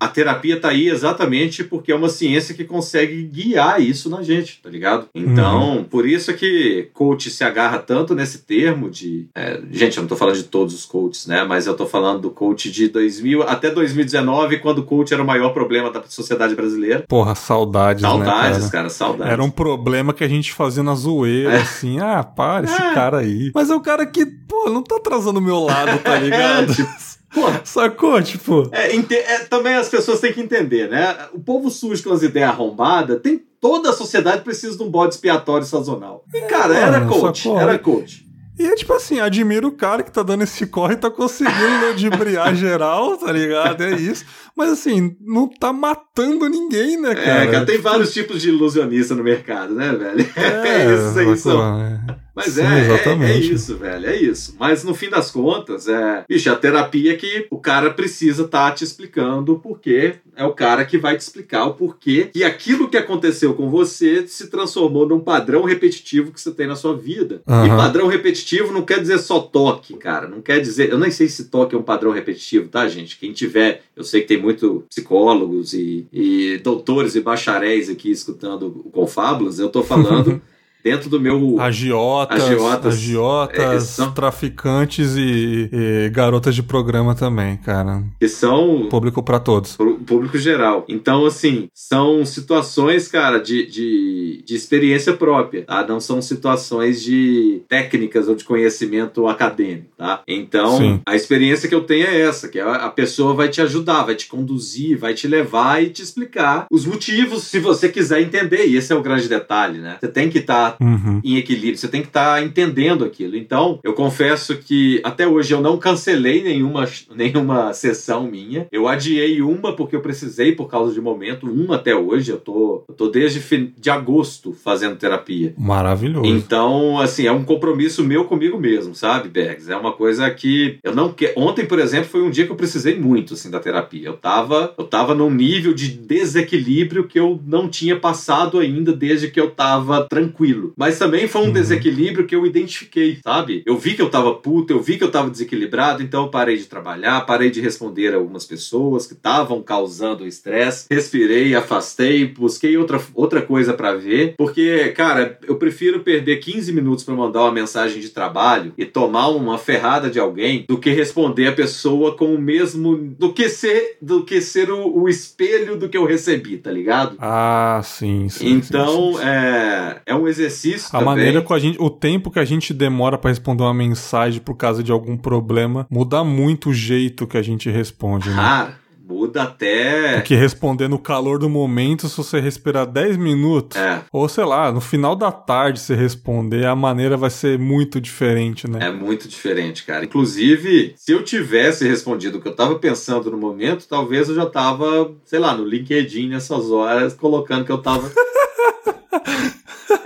a terapia tá aí exatamente porque é uma ciência que consegue guiar isso na gente, tá ligado? Então, uhum. por isso é que coach se agarra tanto nesse termo de. É, gente, eu não tô falando de todos os coaches, né? Mas eu tô falando do coach de 2000 até 2019, quando o coach era o maior problema da sociedade brasileira. Porra, saudades. Saudades, né, cara? cara, saudades. Era um problema que a gente fazia na zoeira, é. assim, ah, para esse é. cara aí. Mas é o cara que, pô, não tá trazendo meu lado, tá ligado? tipo, Porra. Sacou? Tipo. É, é, também as pessoas têm que entender, né? O povo sujo com as ideias arrombadas tem. Toda a sociedade precisa de um bode expiatório sazonal. E, cara, era coach. Sacou? Era coach. E é tipo assim, admiro o cara que tá dando esse corre e tá conseguindo ludibriar geral, tá ligado? É isso. Mas assim, não tá matando ninguém, né, cara? É, cara, tem vários tipos de ilusionista no mercado, né, velho? É, é isso aí, são. É. Mas Sim, é, é, é, isso, velho, é isso. Mas no fim das contas, é. Bicho, a terapia que o cara precisa estar tá te explicando o porquê. É o cara que vai te explicar o porquê que aquilo que aconteceu com você se transformou num padrão repetitivo que você tem na sua vida. Uhum. E padrão repetitivo não quer dizer só toque, cara. Não quer dizer. Eu nem sei se toque é um padrão repetitivo, tá, gente? Quem tiver. Eu sei que tem muito psicólogos e, e doutores e bacharéis aqui escutando o Confábulas. Eu tô falando. dentro do meu. Agiotas, agiotas, agiotas é, são... traficantes e, e, garotas de programa também, cara. Que são. Público para todos. Público geral. Então, assim, são situações, cara, de, de, de experiência própria, tá? Não são situações de técnicas ou de conhecimento acadêmico, tá? Então, Sim. a experiência que eu tenho é essa, que a, a pessoa vai te ajudar, vai te conduzir, vai te levar e te explicar os motivos, se você quiser entender. E esse é o grande detalhe, né? Você tem que estar tá uhum. em equilíbrio, você tem que estar tá entendendo aquilo. Então, eu confesso que até hoje eu não cancelei nenhuma, nenhuma sessão minha. Eu adiei uma porque eu precisei por causa de momento, uma até hoje. Eu tô, eu tô desde de agosto fazendo terapia. Maravilhoso. Então, assim, é um compromisso meu comigo mesmo, sabe, Bergs? É uma coisa que eu não quero. Ontem, por exemplo, foi um dia que eu precisei muito assim da terapia. Eu tava, eu tava num nível de desequilíbrio que eu não tinha passado ainda desde que eu tava tranquilo tranquilo. Mas também foi um uhum. desequilíbrio que eu identifiquei, sabe? Eu vi que eu tava puto, eu vi que eu tava desequilibrado, então eu parei de trabalhar, parei de responder a algumas pessoas que estavam causando estresse, respirei, afastei, busquei outra, outra coisa para ver, porque, cara, eu prefiro perder 15 minutos para mandar uma mensagem de trabalho e tomar uma ferrada de alguém do que responder a pessoa com o mesmo do que ser do que ser o, o espelho do que eu recebi, tá ligado? Ah, sim, sim. Então, sim, sim. É, é um exercício exercício. A também. maneira que a gente. O tempo que a gente demora para responder uma mensagem por causa de algum problema muda muito o jeito que a gente responde, né? Ah, muda até. Porque responder no calor do momento, se você respirar 10 minutos, é. ou sei lá, no final da tarde você responder, a maneira vai ser muito diferente, né? É muito diferente, cara. Inclusive, se eu tivesse respondido o que eu tava pensando no momento, talvez eu já tava, sei lá, no LinkedIn nessas horas, colocando que eu tava.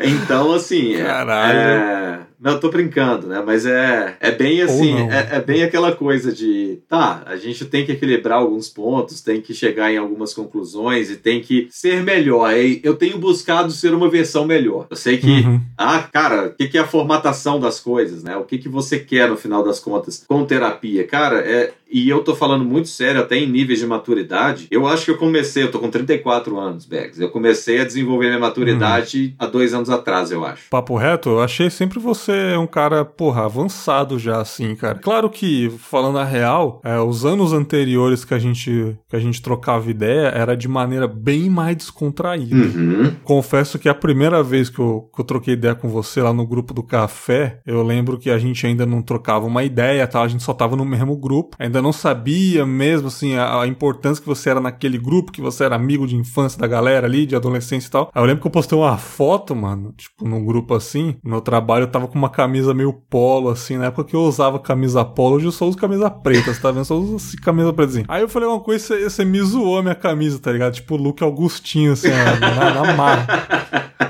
Então, assim. É, Caralho. É, não, eu tô brincando, né? Mas é, é bem assim, é, é, bem aquela coisa de, tá, a gente tem que equilibrar alguns pontos, tem que chegar em algumas conclusões e tem que ser melhor. Eu tenho buscado ser uma versão melhor. Eu sei que, uhum. ah, cara, o que, que é a formatação das coisas, né? O que, que você quer no final das contas com terapia? Cara, é, e eu tô falando muito sério, até em níveis de maturidade. Eu acho que eu comecei, eu tô com 34 anos, Bags. Eu comecei a desenvolver minha maturidade uhum. há dois anos atrás, eu acho. Papo reto, eu achei sempre você é um cara, porra, avançado já, assim, cara. Claro que, falando a real, é, os anos anteriores que a gente que a gente trocava ideia era de maneira bem mais descontraída. Uhum. Confesso que a primeira vez que eu, que eu troquei ideia com você lá no grupo do café, eu lembro que a gente ainda não trocava uma ideia, tal, a gente só tava no mesmo grupo, ainda não sabia mesmo, assim, a, a importância que você era naquele grupo, que você era amigo de infância da galera ali, de adolescência e tal. Aí eu lembro que eu postei uma foto, mano, tipo, num grupo assim, no meu trabalho eu tava com uma camisa meio polo, assim, na época que eu usava camisa polo, hoje eu só uso camisa preta, você tá vendo? Só uso assim, camisa preta, assim. Aí eu falei uma coisa, você, você me zoou a minha camisa, tá ligado? Tipo, Luke Augustinho, assim, na, na marra.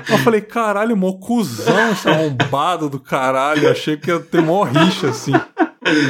Eu falei, caralho, mó cuzão esse arrombado do caralho. Eu achei que ia ter mó rixa, assim.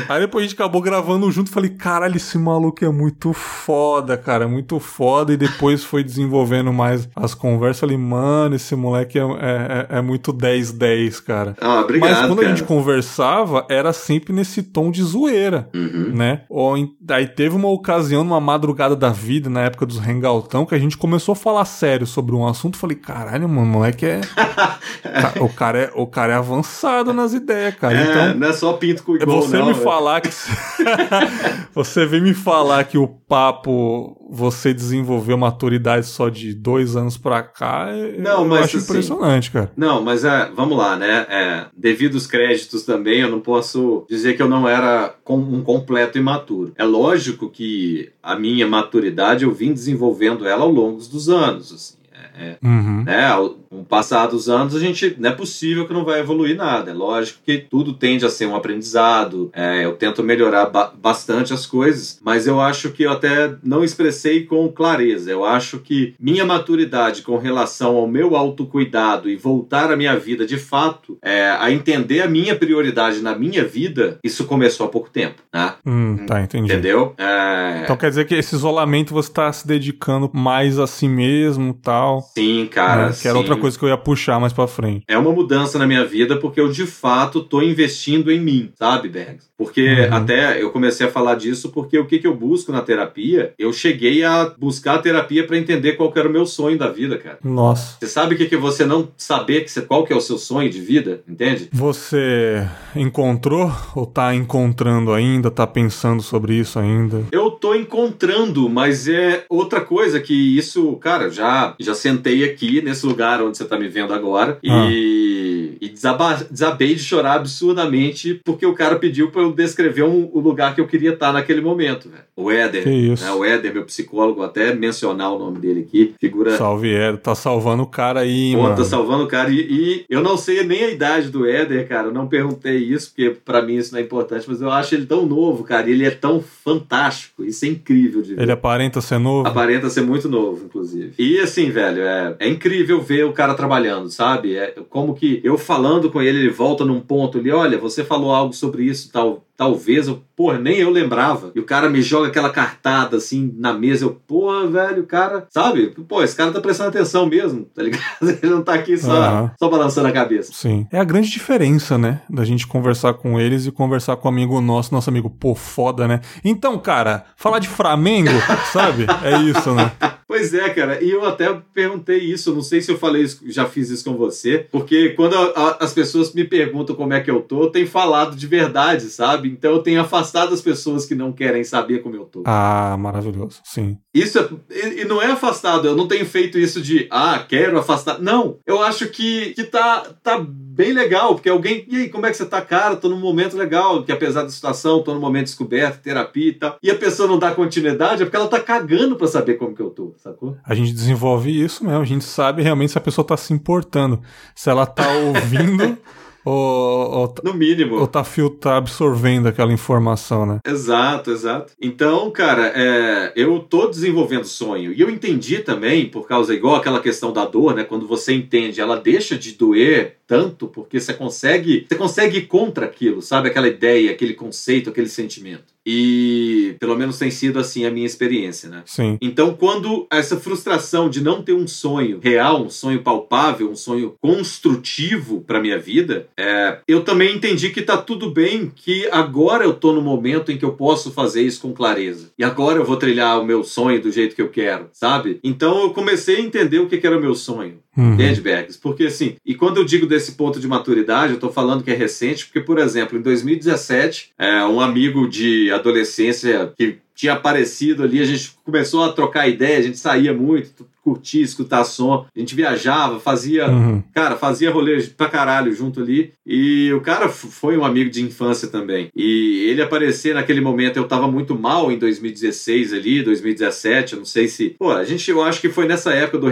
Aí depois a gente acabou gravando junto. Falei, caralho, esse maluco é muito foda, cara. É muito foda. E depois foi desenvolvendo mais as conversas. Falei, mano, esse moleque é, é, é, é muito 10-10, cara. Ah, obrigado. Mas quando cara. a gente conversava, era sempre nesse tom de zoeira, uhum. né? Ou, aí teve uma ocasião, numa madrugada da vida, na época dos Rengaltão, que a gente começou a falar sério sobre um assunto. Falei, caralho, mano, o moleque é. o, cara é o cara é avançado nas ideias, cara. É, então, não é só pinto com igual, você me falar que. você vem me falar que o papo você desenvolveu maturidade só de dois anos pra cá. Não, eu mas acho assim, impressionante, cara. Não, mas é, vamos lá, né? É, devido os créditos também, eu não posso dizer que eu não era um completo imaturo. É lógico que a minha maturidade eu vim desenvolvendo ela ao longo dos anos. Assim. É, uhum. né, com o passar dos anos, a gente não é possível que não vai evoluir nada. É lógico que tudo tende a ser um aprendizado. É, eu tento melhorar ba bastante as coisas, mas eu acho que eu até não expressei com clareza. Eu acho que minha maturidade com relação ao meu autocuidado e voltar a minha vida de fato é, a entender a minha prioridade na minha vida, isso começou há pouco tempo, né? Hum, tá, entendi. Entendeu? É... Então quer dizer que esse isolamento você está se dedicando mais a si mesmo tal. Sim, cara. Né? Que era outra coisa que eu ia puxar mais pra frente. É uma mudança na minha vida porque eu de fato tô investindo em mim, sabe, Bergs? Porque uhum. até eu comecei a falar disso porque o que, que eu busco na terapia, eu cheguei a buscar a terapia para entender qual era o meu sonho da vida, cara. Nossa. Você sabe o que, que você não saber que você, qual que é o seu sonho de vida, entende? Você encontrou ou tá encontrando ainda, tá pensando sobre isso ainda? Eu tô encontrando, mas é outra coisa que isso, cara, já já sentei aqui nesse lugar onde você tá me vendo agora ah. e, e desaba, desabei de chorar absurdamente porque o cara pediu pra eu descrever um, o lugar que eu queria estar naquele momento, velho. O Éder. Né? O Éder, meu psicólogo, até mencionar o nome dele aqui. Figura. Salve, Éder. Tá salvando o cara aí, Pô, mano. Tá salvando o cara. E, e, eu não sei nem a idade do Éder, cara. Eu não perguntei isso, porque para mim isso não é importante, mas eu acho ele tão novo, cara. E ele é tão fantástico. Isso é incrível de ver. Ele aparenta ser novo? Aparenta ser muito novo, inclusive. E assim, velho, é, é incrível ver o cara trabalhando, sabe? É como que eu falando com ele, ele volta num ponto ali, olha, você falou algo sobre isso, tal meu, Talvez eu, porra, nem eu lembrava. E o cara me joga aquela cartada assim na mesa. Eu, porra, velho, o cara, sabe? Pô, esse cara tá prestando atenção mesmo, tá ligado? Ele não tá aqui só, uhum. só balançando a cabeça. Sim. É a grande diferença, né? Da gente conversar com eles e conversar com um amigo nosso, nosso amigo, pô, foda, né? Então, cara, falar de Flamengo, sabe? É isso, né? Pois é, cara. E eu até perguntei isso. Não sei se eu falei isso, já fiz isso com você. Porque quando a, a, as pessoas me perguntam como é que eu tô, eu tenho falado de verdade, sabe? Então eu tenho afastado as pessoas que não querem saber como eu tô. Ah, maravilhoso. Sim. Isso é, e, e não é afastado. Eu não tenho feito isso de, ah, quero afastar. Não. Eu acho que, que tá, tá bem legal. Porque alguém, e aí, como é que você tá, cara? Tô num momento legal. Que apesar da situação, tô num momento descoberto, terapia e tal. E a pessoa não dá continuidade é porque ela tá cagando pra saber como que eu tô sacou? A gente desenvolve isso mesmo, a gente sabe realmente se a pessoa tá se importando. Se ela tá ouvindo. Ou, ou, no mínimo. Ou tá, tá absorvendo aquela informação, né? Exato, exato. Então, cara, é, eu tô desenvolvendo sonho. E eu entendi também, por causa, igual aquela questão da dor, né? Quando você entende, ela deixa de doer tanto porque você consegue, você consegue ir contra aquilo, sabe? Aquela ideia, aquele conceito, aquele sentimento. E pelo menos tem sido assim a minha experiência, né? Sim. Então, quando essa frustração de não ter um sonho real, um sonho palpável, um sonho construtivo para minha vida, é, eu também entendi que tá tudo bem, que agora eu tô no momento em que eu posso fazer isso com clareza. E agora eu vou trilhar o meu sonho do jeito que eu quero, sabe? Então eu comecei a entender o que, que era o meu sonho. Uhum. Porque assim, e quando eu digo desse ponto de maturidade, eu tô falando que é recente, porque, por exemplo, em 2017, é, um amigo de adolescência que tinha aparecido ali, a gente começou a trocar ideia, a gente saía muito, curtir, escutar som. A gente viajava, fazia, uhum. cara, fazia rolê pra caralho junto ali. E o cara foi um amigo de infância também. E ele aparecer naquele momento, eu tava muito mal em 2016 ali, 2017, eu não sei se. Pô, a gente, eu acho que foi nessa época do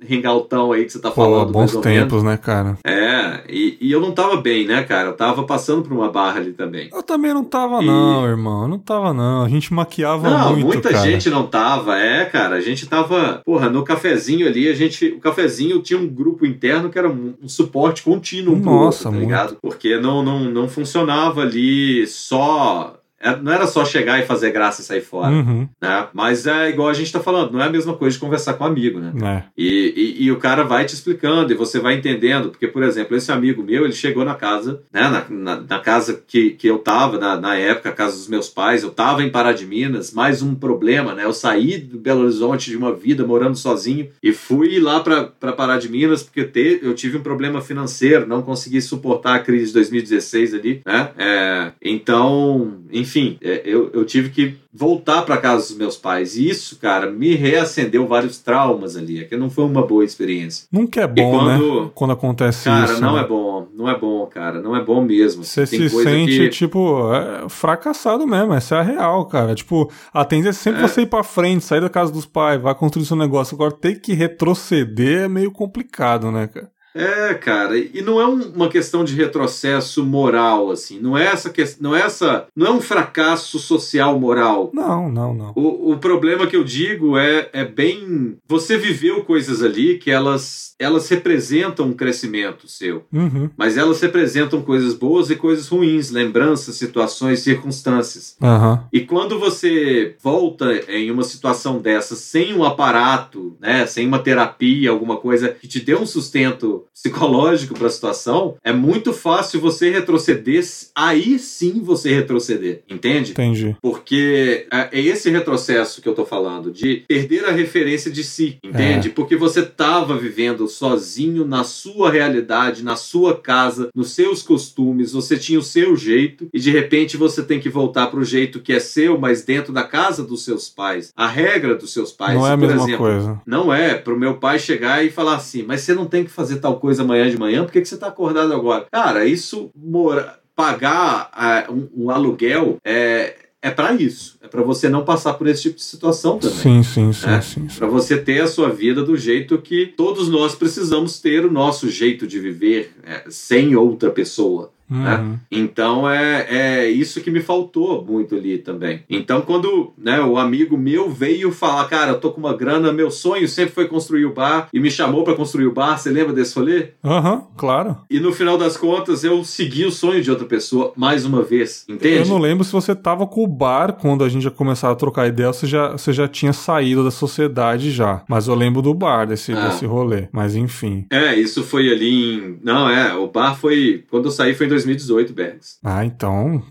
rengaltão aí que você tá falando. Pô, bons tempos, né, cara? É, e, e, eu não tava bem, né, cara? Eu tava passando por uma barra ali também. Eu também não tava, e... não, irmão. Eu não tava, não. A gente maquiava não, muito. Muita cara. gente não tava, é, cara. A gente tava, porra, no cafezinho ali, a gente. O cafezinho tinha um grupo interno que era um, um suporte contínuo Nossa, outro, tá ligado? Porque não, não, não funcionava ali só não era só chegar e fazer graça e sair fora. Uhum. Né? Mas é igual a gente tá falando, não é a mesma coisa de conversar com um amigo, né? É. E, e, e o cara vai te explicando e você vai entendendo. Porque, por exemplo, esse amigo meu, ele chegou na casa, né? Na, na, na casa que, que eu tava, na, na época, a casa dos meus pais, eu tava em Pará de Minas, mais um problema, né? Eu saí do Belo Horizonte de uma vida morando sozinho e fui lá para Pará de Minas porque te, eu tive um problema financeiro, não consegui suportar a crise de 2016 ali, né? É, então, enfim, é, eu, eu tive que voltar para casa dos meus pais. E isso, cara, me reacendeu vários traumas ali. É que não foi uma boa experiência. Nunca é bom, quando- né? Quando acontece Cara, isso. não né? é bom, não é bom, cara, não é bom mesmo. Você se sente, que... tipo, é, fracassado mesmo. Essa é a real, cara. Tipo, a tendência é sempre É. você ir pra frente, sair da casa dos pais, vai construir seu negócio. Agora, ter que retroceder é meio complicado, né, cara? É, cara, e não é um- uma questão de retrocesso moral, assim. Não é essa questão, não é essa, não é um fracasso social moral. Não, não, não. O, o problema que eu digo é, é bem. Você viveu coisas ali que elas, elas representam um crescimento seu. Uhum. Mas elas representam coisas boas e coisas ruins, lembranças, situações, circunstâncias. Aham. E quando você volta em uma situação dessa sem um aparato, né, sem uma terapia, alguma coisa que te dê um sustento psicológico para a situação, é muito fácil você retroceder, aí sim você retroceder, entende? Entendi. Porque é é esse retrocesso que eu tô falando, de perder a referência de si, entende? Porque você tava vivendo sozinho na sua realidade, na sua casa, nos seus costumes, você tinha o seu jeito e de repente você tem que voltar pro jeito que é seu, mas dentro da casa dos seus pais, a regra dos seus pais. não é a por mesma exemplo, coisa. não é pro meu pai chegar e falar assim, mas você não tem que fazer tal coisa amanhã de manhã, por que, que você tá acordado agora? Cara, isso mora, pagar ah, um, um aluguel é, é para isso. É para você não passar por esse tipo de situação também. Sim, sim, sim, É. sim. sim. Para você ter a sua vida do jeito que todos nós precisamos ter o nosso jeito de viver é, sem outra pessoa. Uhum. Então é, é isso que me faltou muito ali também. Então, quando né, o amigo meu veio falar, cara, eu tô com uma grana, meu sonho sempre foi construir o bar, e me chamou para construir o bar, você lembra desse rolê? Aham, claro. E no final das contas, eu segui o sonho de outra pessoa mais uma vez, entende? Eu não lembro se você tava com o bar quando a gente já começava a trocar ideia, você já, você já tinha saído da sociedade já. Mas eu lembro do bar, desse, Ah. desse rolê. Mas enfim. É, isso foi ali em. Não, é, o bar foi. Quando eu saí foi em 2018, Bergs. Ah, então.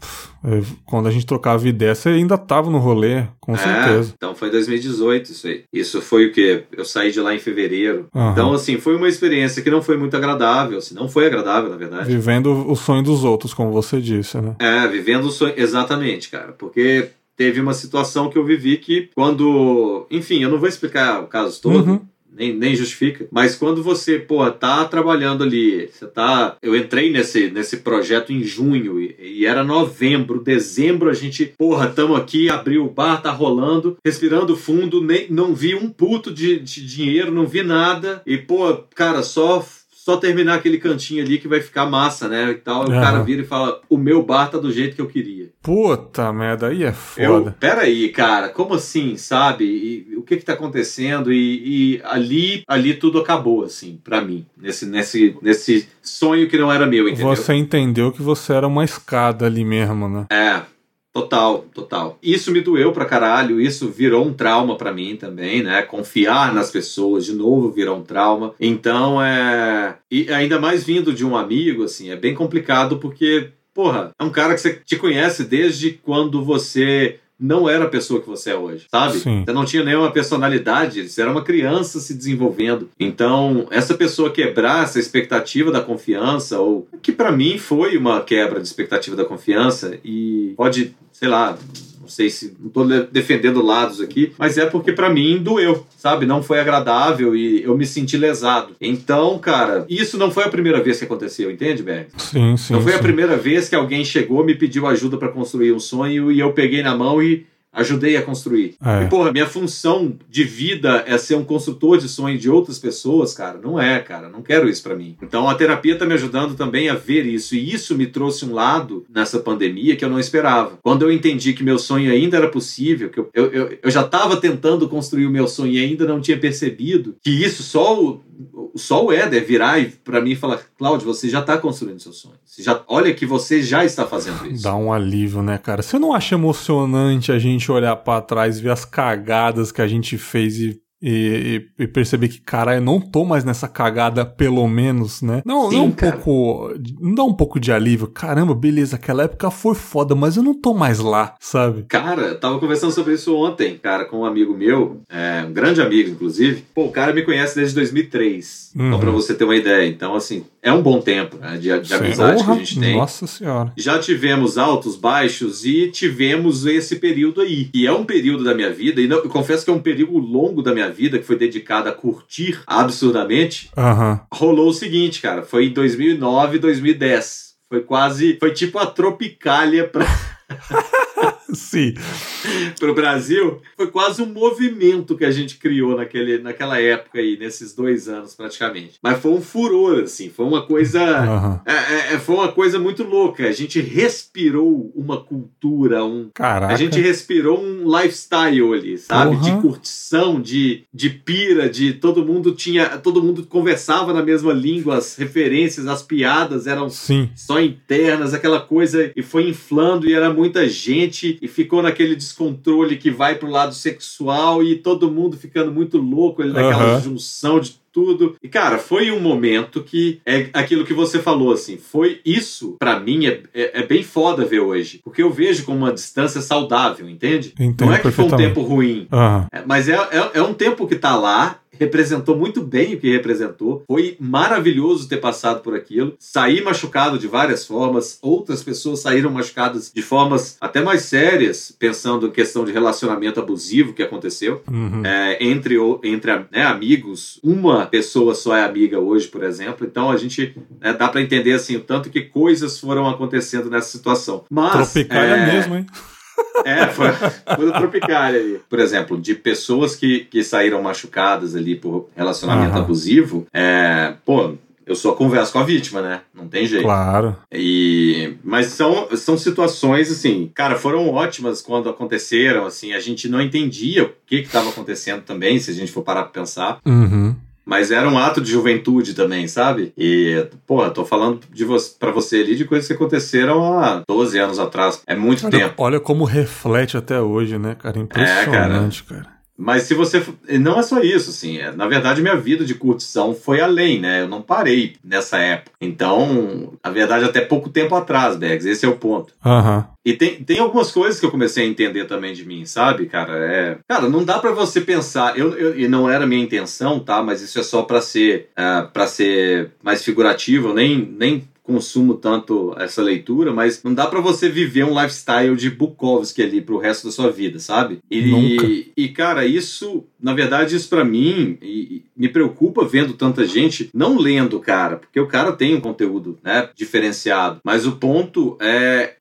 quando a gente trocava ideia, você ainda tava no rolê, com É, certeza. então foi em 2018 isso aí. Isso foi o quê? Eu saí de lá em fevereiro. Aham. Então, assim, foi uma experiência que não foi muito agradável, assim, não foi agradável, na verdade. Vivendo o sonho dos outros, como você disse, né? É, vivendo o sonho. Exatamente, cara. Porque teve uma situação que eu vivi que quando. Enfim, eu não vou explicar o caso todo. Uhum. Nem, nem justifica. Mas quando você, porra, tá trabalhando ali, você tá. Eu entrei nesse, nesse projeto em junho e, e era novembro, dezembro, a gente, porra, tamo aqui, abriu o bar, tá rolando, respirando fundo, nem, não vi um puto de, de dinheiro, não vi nada. E, pô, cara, só. Só terminar aquele cantinho ali que vai ficar massa, né? E tal. E o cara vira e fala: O meu bar tá do jeito que eu queria. Puta merda, aí é Eu, foda. peraí, cara, como assim, sabe? E, o que que tá acontecendo? E, e ali, ali tudo acabou, assim, pra mim. Nesse, nesse, nesse sonho que não era meu, entendeu? Você entendeu que você era uma escada ali mesmo, né? É, total, total. Isso me doeu pra caralho, isso virou um trauma pra mim também, né? Confiar nas pessoas de novo virou um trauma. Então, é. E ainda mais vindo de um amigo, assim, é bem complicado porque, porra, é um cara que você te conhece desde quando você. Não era a pessoa que você é hoje, sabe? Sim. Você não tinha nenhuma personalidade, você era uma criança se desenvolvendo. Então, essa pessoa quebrar essa expectativa da confiança, ou que pra mim foi uma quebra de expectativa da confiança, e pode, sei lá, sei se não tô defendendo lados aqui, mas é porque pra mim doeu, sabe? Não foi agradável e eu me senti lesado. Então, cara, isso não foi a primeira vez que aconteceu, entende, Berg? Sim, sim. Não foi a sim. primeira vez que alguém chegou, me pediu ajuda pra construir um sonho e eu peguei na mão e ajudei a construir. É. E, porra, minha função de vida é ser um construtor de sonho de outras pessoas, cara. Não é, cara. Não quero isso pra mim. Então a terapia tá me ajudando também a ver isso. E isso me trouxe um lado nessa pandemia que eu não esperava. Quando eu entendi que meu sonho ainda era possível, que eu, eu, eu, eu já tava tentando construir o meu sonho e ainda não tinha percebido que isso só o, só o Éder virar e para mim falar, Cláudio, você já tá construindo seu sonho. Você já, olha que você já está fazendo isso. Dá um alívio, né, cara? Você não acha emocionante a gente olhar para trás, ver as cagadas que a gente fez e e, e, e, perceber que, cara, eu não tô mais nessa cagada, pelo menos, né? Não, Sim, não um cara. pouco. Não dá um pouco de alívio. Caramba, beleza, aquela época foi foda, mas eu não tô mais lá, sabe? Cara, tava conversando sobre isso ontem, cara, com um amigo meu, é, um grande amigo, inclusive. Pô, o cara me conhece desde 2003, uhum. só pra você ter uma ideia. Então, assim, é um bom tempo né, de, de amizade que a gente tem. Nossa Senhora. Já tivemos altos, baixos e tivemos esse período aí. E é um período da minha vida, e não, eu confesso que é um período longo da minha vida que foi dedicado a curtir absurdamente. Uhum. Rolou o seguinte, cara, foi em 2009, 2010. Foi quase. Foi tipo a Tropicália pra. Sim. Para o Brasil, foi quase um movimento que a gente criou naquele, naquela época aí, nesses dois anos praticamente. Mas foi um furor, assim, foi uma coisa. Uhum. É, é, foi uma coisa muito louca. A gente respirou uma cultura, um. Caraca. A gente respirou um lifestyle ali, sabe? Uhum. De curtição, de, de pira, de todo mundo tinha. Todo mundo conversava na mesma língua, as referências, as piadas eram Sim. só internas, aquela coisa, e foi inflando e era muita gente e ficou naquele descontrole que vai pro lado sexual e todo mundo ficando muito louco ali naquela uhum. junção de tudo. E, cara, foi um momento que é aquilo que você falou, assim, foi isso, para mim, é, é, é, bem foda ver hoje. Porque eu vejo como uma distância saudável, entende? Entendo Não é que foi um tempo ruim, uhum. mas é, é, é um tempo que tá lá, representou muito bem o que representou. Foi maravilhoso ter passado por aquilo. Saí machucado de várias formas, outras pessoas saíram machucadas de formas até mais sérias, pensando em questão de relacionamento abusivo que aconteceu uhum. é, entre, entre né, amigos. Uma pessoa só é amiga hoje, por exemplo. Então a gente né, dá para entender assim o tanto que coisas foram acontecendo nessa situação. Mas Tropicália é... mesmo, hein? É, foi, foi do Tropicália ali. Por exemplo, de pessoas que, que saíram machucadas ali por relacionamento uhum. abusivo, é, pô, eu só converso com a vítima, né? Não tem jeito. Claro. E mas são, são situações assim, cara, foram ótimas quando aconteceram, assim, a gente não entendia o que estava acontecendo também, se a gente for parar para pensar. Uhum. Mas era um ato de juventude também, sabe? E, pô, tô falando de você, pra você ali de coisas que aconteceram há 12 anos atrás. É muito tempo. Olha como reflete até hoje, né, cara? Impressionante, é, cara. cara. Mas se você. Não é só isso, assim. É, na verdade, minha vida de curtição foi além, né? Eu não parei nessa época. Então, na verdade, até pouco tempo atrás, Bags. Esse é o ponto. Uhum. E tem, tem algumas coisas que eu comecei a entender também de mim, sabe, cara? É, cara, não dá para você pensar. Eu, eu, e não era minha intenção, tá? Mas isso é só para ser, uh, para ser mais figurativo. Eu nem, nem consumo tanto essa leitura, mas não dá para você viver um lifestyle de Bukowski ali pro resto da sua vida, sabe? E, Nunca. e cara, isso, na verdade, isso para mim e, me preocupa vendo tanta gente não lendo, cara, porque o cara tem um conteúdo, né, diferenciado, mas o ponto é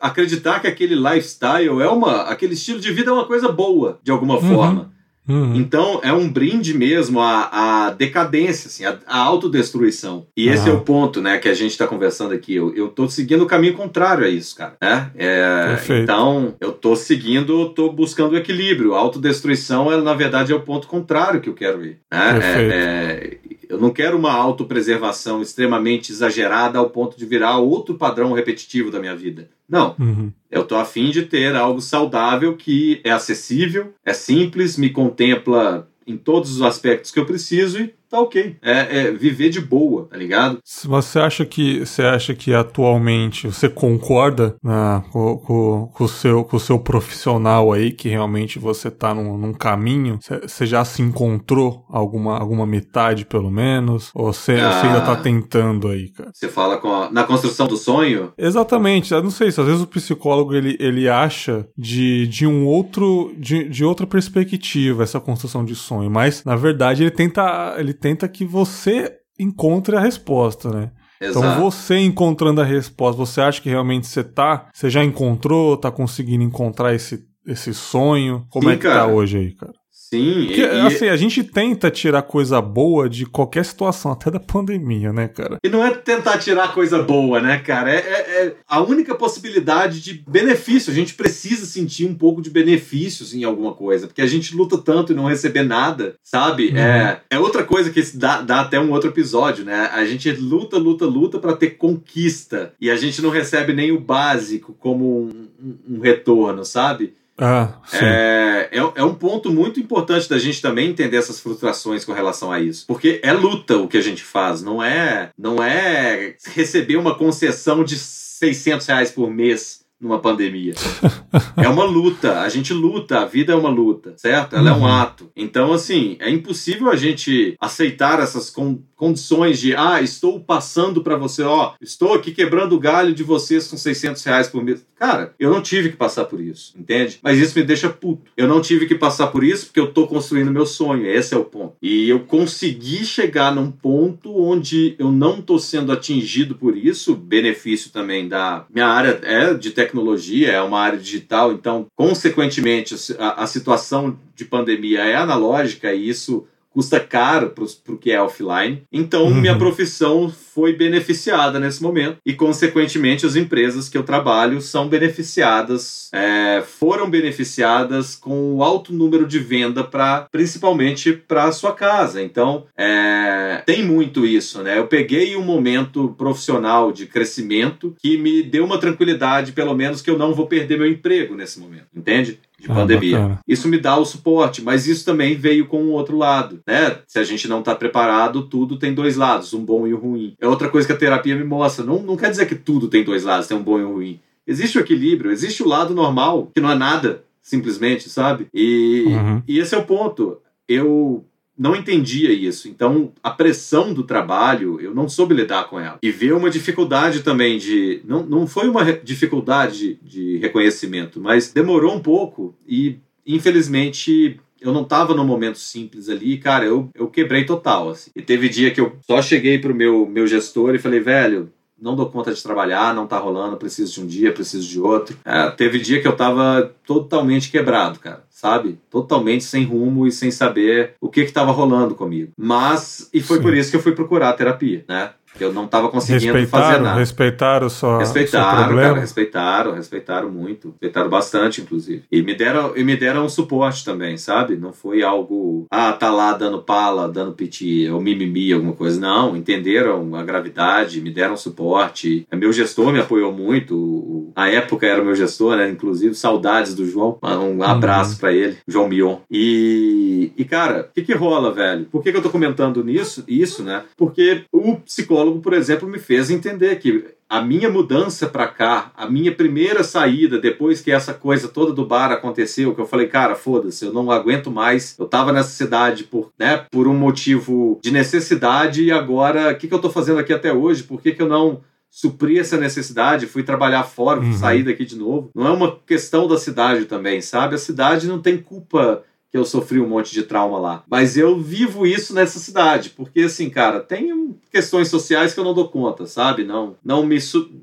acreditar que aquele lifestyle é uma, aquele estilo de vida é uma coisa boa, de alguma uhum. forma. Uhum. Então é um brinde mesmo à, à decadência, assim, à, à autodestruição. E esse uhum. é o ponto, né, que a gente está conversando aqui. Eu, eu tô seguindo o caminho contrário a isso, cara. Né? É, então eu tô seguindo, tô buscando o equilíbrio. A autodestruição, ela, na verdade, é o ponto contrário que eu quero ir. Né? É, é, eu não quero uma autopreservação extremamente exagerada ao ponto de virar outro padrão repetitivo da minha vida. Não. Uhum. Eu tô afim de ter algo saudável que é acessível, é simples, me contempla em todos os aspectos que eu preciso e tá ok. É, é, viver de boa, tá ligado? Se você acha que você acha que atualmente você concorda né, com, com, com, o seu, com o seu profissional aí, que realmente você tá num, num caminho, você já se encontrou alguma, alguma metade, pelo menos? Ou você, ah, ainda tá tentando aí, cara? Você fala a, na construção do sonho? Exatamente. Eu não sei se às vezes o psicólogo ele, ele acha de, de um outro de, de outra perspectiva essa construção de sonho, mas na verdade ele tenta ele tenta que você encontre a resposta, né? Exato. Então você encontrando a resposta, você acha que realmente você tá, você já encontrou, tá conseguindo encontrar esse esse sonho? Como Sim, é que tá cara. hoje aí, cara? Sim, Porque, e, assim, a gente tenta tirar coisa boa de qualquer situação, até da pandemia, né, cara? E não é tentar tirar coisa boa, né, cara? É, é- é a única possibilidade de benefício. A gente precisa sentir um pouco de benefícios em alguma coisa, porque a gente luta tanto e não receber nada, sabe? Uhum. É, é outra coisa que dá, dá até um outro episódio, né? A gente luta, luta, luta pra ter conquista e a gente não recebe nem o básico como um, um- um retorno, sabe? Ah. É, é, é um ponto muito importante da gente também entender essas frustrações com relação a isso. Porque é luta o que a gente faz, não é, não é receber uma concessão de 600 reais por mês numa pandemia. é uma luta, a gente luta, a vida é uma luta, certo? Ela é um Uhum. ato. Então, assim, é impossível a gente aceitar essas con- condições de, ah, estou passando pra você, ó, estou aqui quebrando o galho de vocês com 600 reais por mês. Cara, eu não tive que passar por isso, entende? Mas isso me deixa puto. Eu não tive que passar por isso porque eu tô construindo meu sonho, esse é o ponto. E eu consegui chegar num ponto onde eu não tô sendo atingido por isso, benefício também da minha área é de tecnologia, é uma área digital, então, consequentemente, a, a situação de pandemia é analógica e isso custa caro para o que é offline. Então, Uhum. minha profissão foi beneficiada nesse momento e, consequentemente, as empresas que eu trabalho são beneficiadas, é, foram beneficiadas com o alto número de venda para, principalmente, para a sua casa. Então, é, tem muito isso, né? Eu peguei um momento profissional de crescimento que me deu uma tranquilidade, pelo menos, que eu não vou perder meu emprego nesse momento, entende? De Ah, pandemia. bacana. Isso me dá o suporte, mas isso também veio com o outro lado, né? Se a gente não está preparado, tudo tem dois lados, um bom e um ruim. É outra coisa que a terapia me mostra. Não, não quer dizer que tudo tem dois lados, tem um bom e um ruim. Existe o equilíbrio, existe o lado normal, que não é nada, simplesmente, sabe? E, Uhum. e esse é o ponto. Eu não entendia isso. Então, a pressão do trabalho, eu não soube lidar com ela. E ver uma dificuldade também de. Não, não foi uma dificuldade de, reconhecimento, mas demorou um pouco e, infelizmente. Eu não tava num momento simples ali, cara, eu, eu quebrei total, assim. E teve dia que eu só cheguei pro meu, meu gestor e falei, velho, não dou conta de trabalhar, não tá rolando, preciso de um dia, preciso de outro. É, teve dia que eu tava totalmente quebrado, cara, sabe? Totalmente sem rumo e sem saber o que que tava rolando comigo. Mas, e foi Sim. por isso que eu fui procurar a terapia, né? Eu não tava conseguindo fazer Respeitaram, nada. respeitaram seu Respeitaram, problema. cara, respeitaram, respeitaram muito, respeitaram bastante, inclusive. E me deram, e me deram um suporte também, sabe? Não foi algo, ah, tá lá dando pala, dando piti, ou mimimi, alguma coisa. Não, entenderam a gravidade, me deram suporte. Meu gestor me apoiou muito. Na época era meu gestor, né? Inclusive, saudades do João. Um abraço pra ele, João Mion. E, e cara, o que que rola, velho? Por que, que eu tô comentando nisso, isso, né? Porque o psicólogo, por exemplo, me fez entender que a minha mudança pra cá, a minha primeira saída depois que essa coisa toda do bar aconteceu, que eu falei, cara, foda-se, eu não aguento mais. Eu tava nessa cidade por, né, por um motivo de necessidade e agora, o que, que eu tô fazendo aqui até hoje? Por que, que eu não supri essa necessidade? Fui trabalhar fora, Uhum. sair daqui de novo. Não é uma questão da cidade também, sabe? A cidade não tem culpa que eu sofri um monte de trauma lá. Mas eu vivo isso nessa cidade, porque assim, cara, tem questões sociais que eu não dou conta, sabe? Não, não me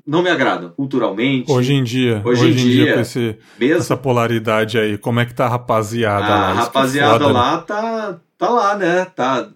não me agradam culturalmente. Hoje em dia, Hoje hoje, em dia, dia, com esse, essa polaridade aí, como é que tá a rapaziada lá? a é rapaziada né? lá tá tá lá, né? Tá-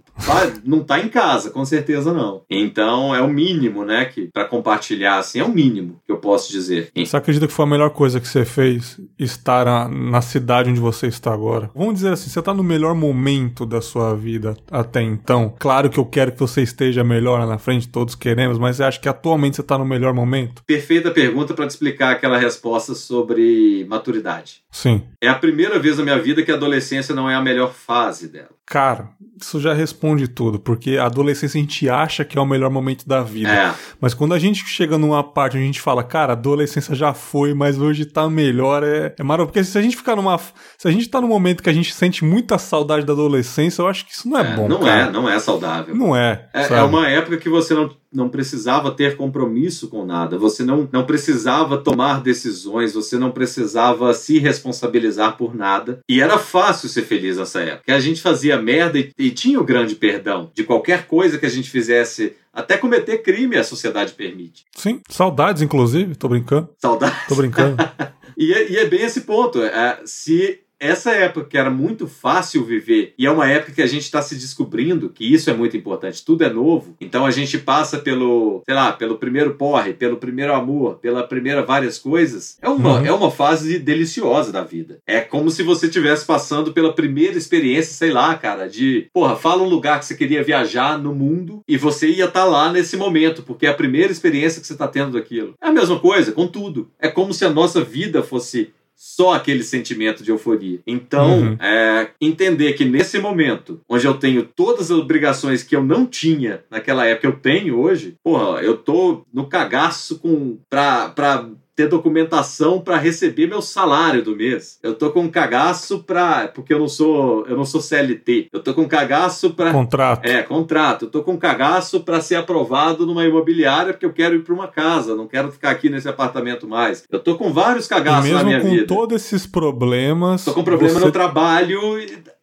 não tá em casa, com certeza não. Então é o mínimo, né, que para compartilhar assim é o mínimo que eu posso dizer. Você acredita que foi a melhor coisa que você fez estar na, na cidade onde você está agora? Vamos dizer assim, você está no melhor momento da sua vida até então. Claro que eu quero que você esteja melhor lá na frente, todos queremos, mas você acha que atualmente você está no melhor momento? Perfeita pergunta para te explicar aquela resposta sobre maturidade. Sim. É a primeira vez na minha vida que a adolescência não é a melhor fase dela. Cara, isso já responde tudo, porque a adolescência a gente acha que é o melhor momento da vida. É, Mas quando a gente chega numa parte onde a gente fala, cara, a adolescência já foi, mas hoje tá melhor, é, é maravilhoso. Porque se a gente ficar numa. Se a gente tá num momento que a gente sente muita saudade da adolescência, eu acho que isso não é, é, bom. não cara. é, não é saudável. Não é. É, é uma época que você não, não precisava ter compromisso com nada, você não, não precisava tomar decisões, você não precisava se responsabilizar por nada. E era fácil ser feliz nessa época. Porque a gente fazia merda e, e tinha o grande perdão de qualquer coisa que a gente fizesse, até cometer crime a sociedade permite. Sim, saudades, inclusive, tô brincando. Saudade. Tô brincando. E é, e é bem esse ponto. É, se essa época que era muito fácil viver e é uma época que a gente está se descobrindo que isso é muito importante, tudo é novo. Então a gente passa pelo, sei lá, pelo primeiro porre, pelo primeiro amor, pela primeira várias coisas. É uma, uhum. é uma fase deliciosa da vida. É como se você estivesse passando pela primeira experiência, sei lá, cara, de, porra, fala um lugar que você queria viajar no mundo e você ia estar tá lá nesse momento, porque é a primeira experiência que você está tendo daquilo. É a mesma coisa com tudo. É como se a nossa vida fosse só aquele sentimento de euforia. Então, uhum. é, entender que nesse momento, onde eu tenho todas as obrigações que eu não tinha naquela época, eu tenho hoje, porra, eu tô no cagaço com, pra, pra ter documentação para receber meu salário do mês. Eu tô com um cagaço para porque eu não sou, eu não sou CLT. Eu tô com um cagaço para contrato. É, contrato. Eu tô com um cagaço para ser aprovado numa imobiliária porque eu quero ir para uma casa, não quero ficar aqui nesse apartamento mais. Eu tô com vários cagaços na minha vida. Mesmo com todos esses problemas, tô com problema você... no trabalho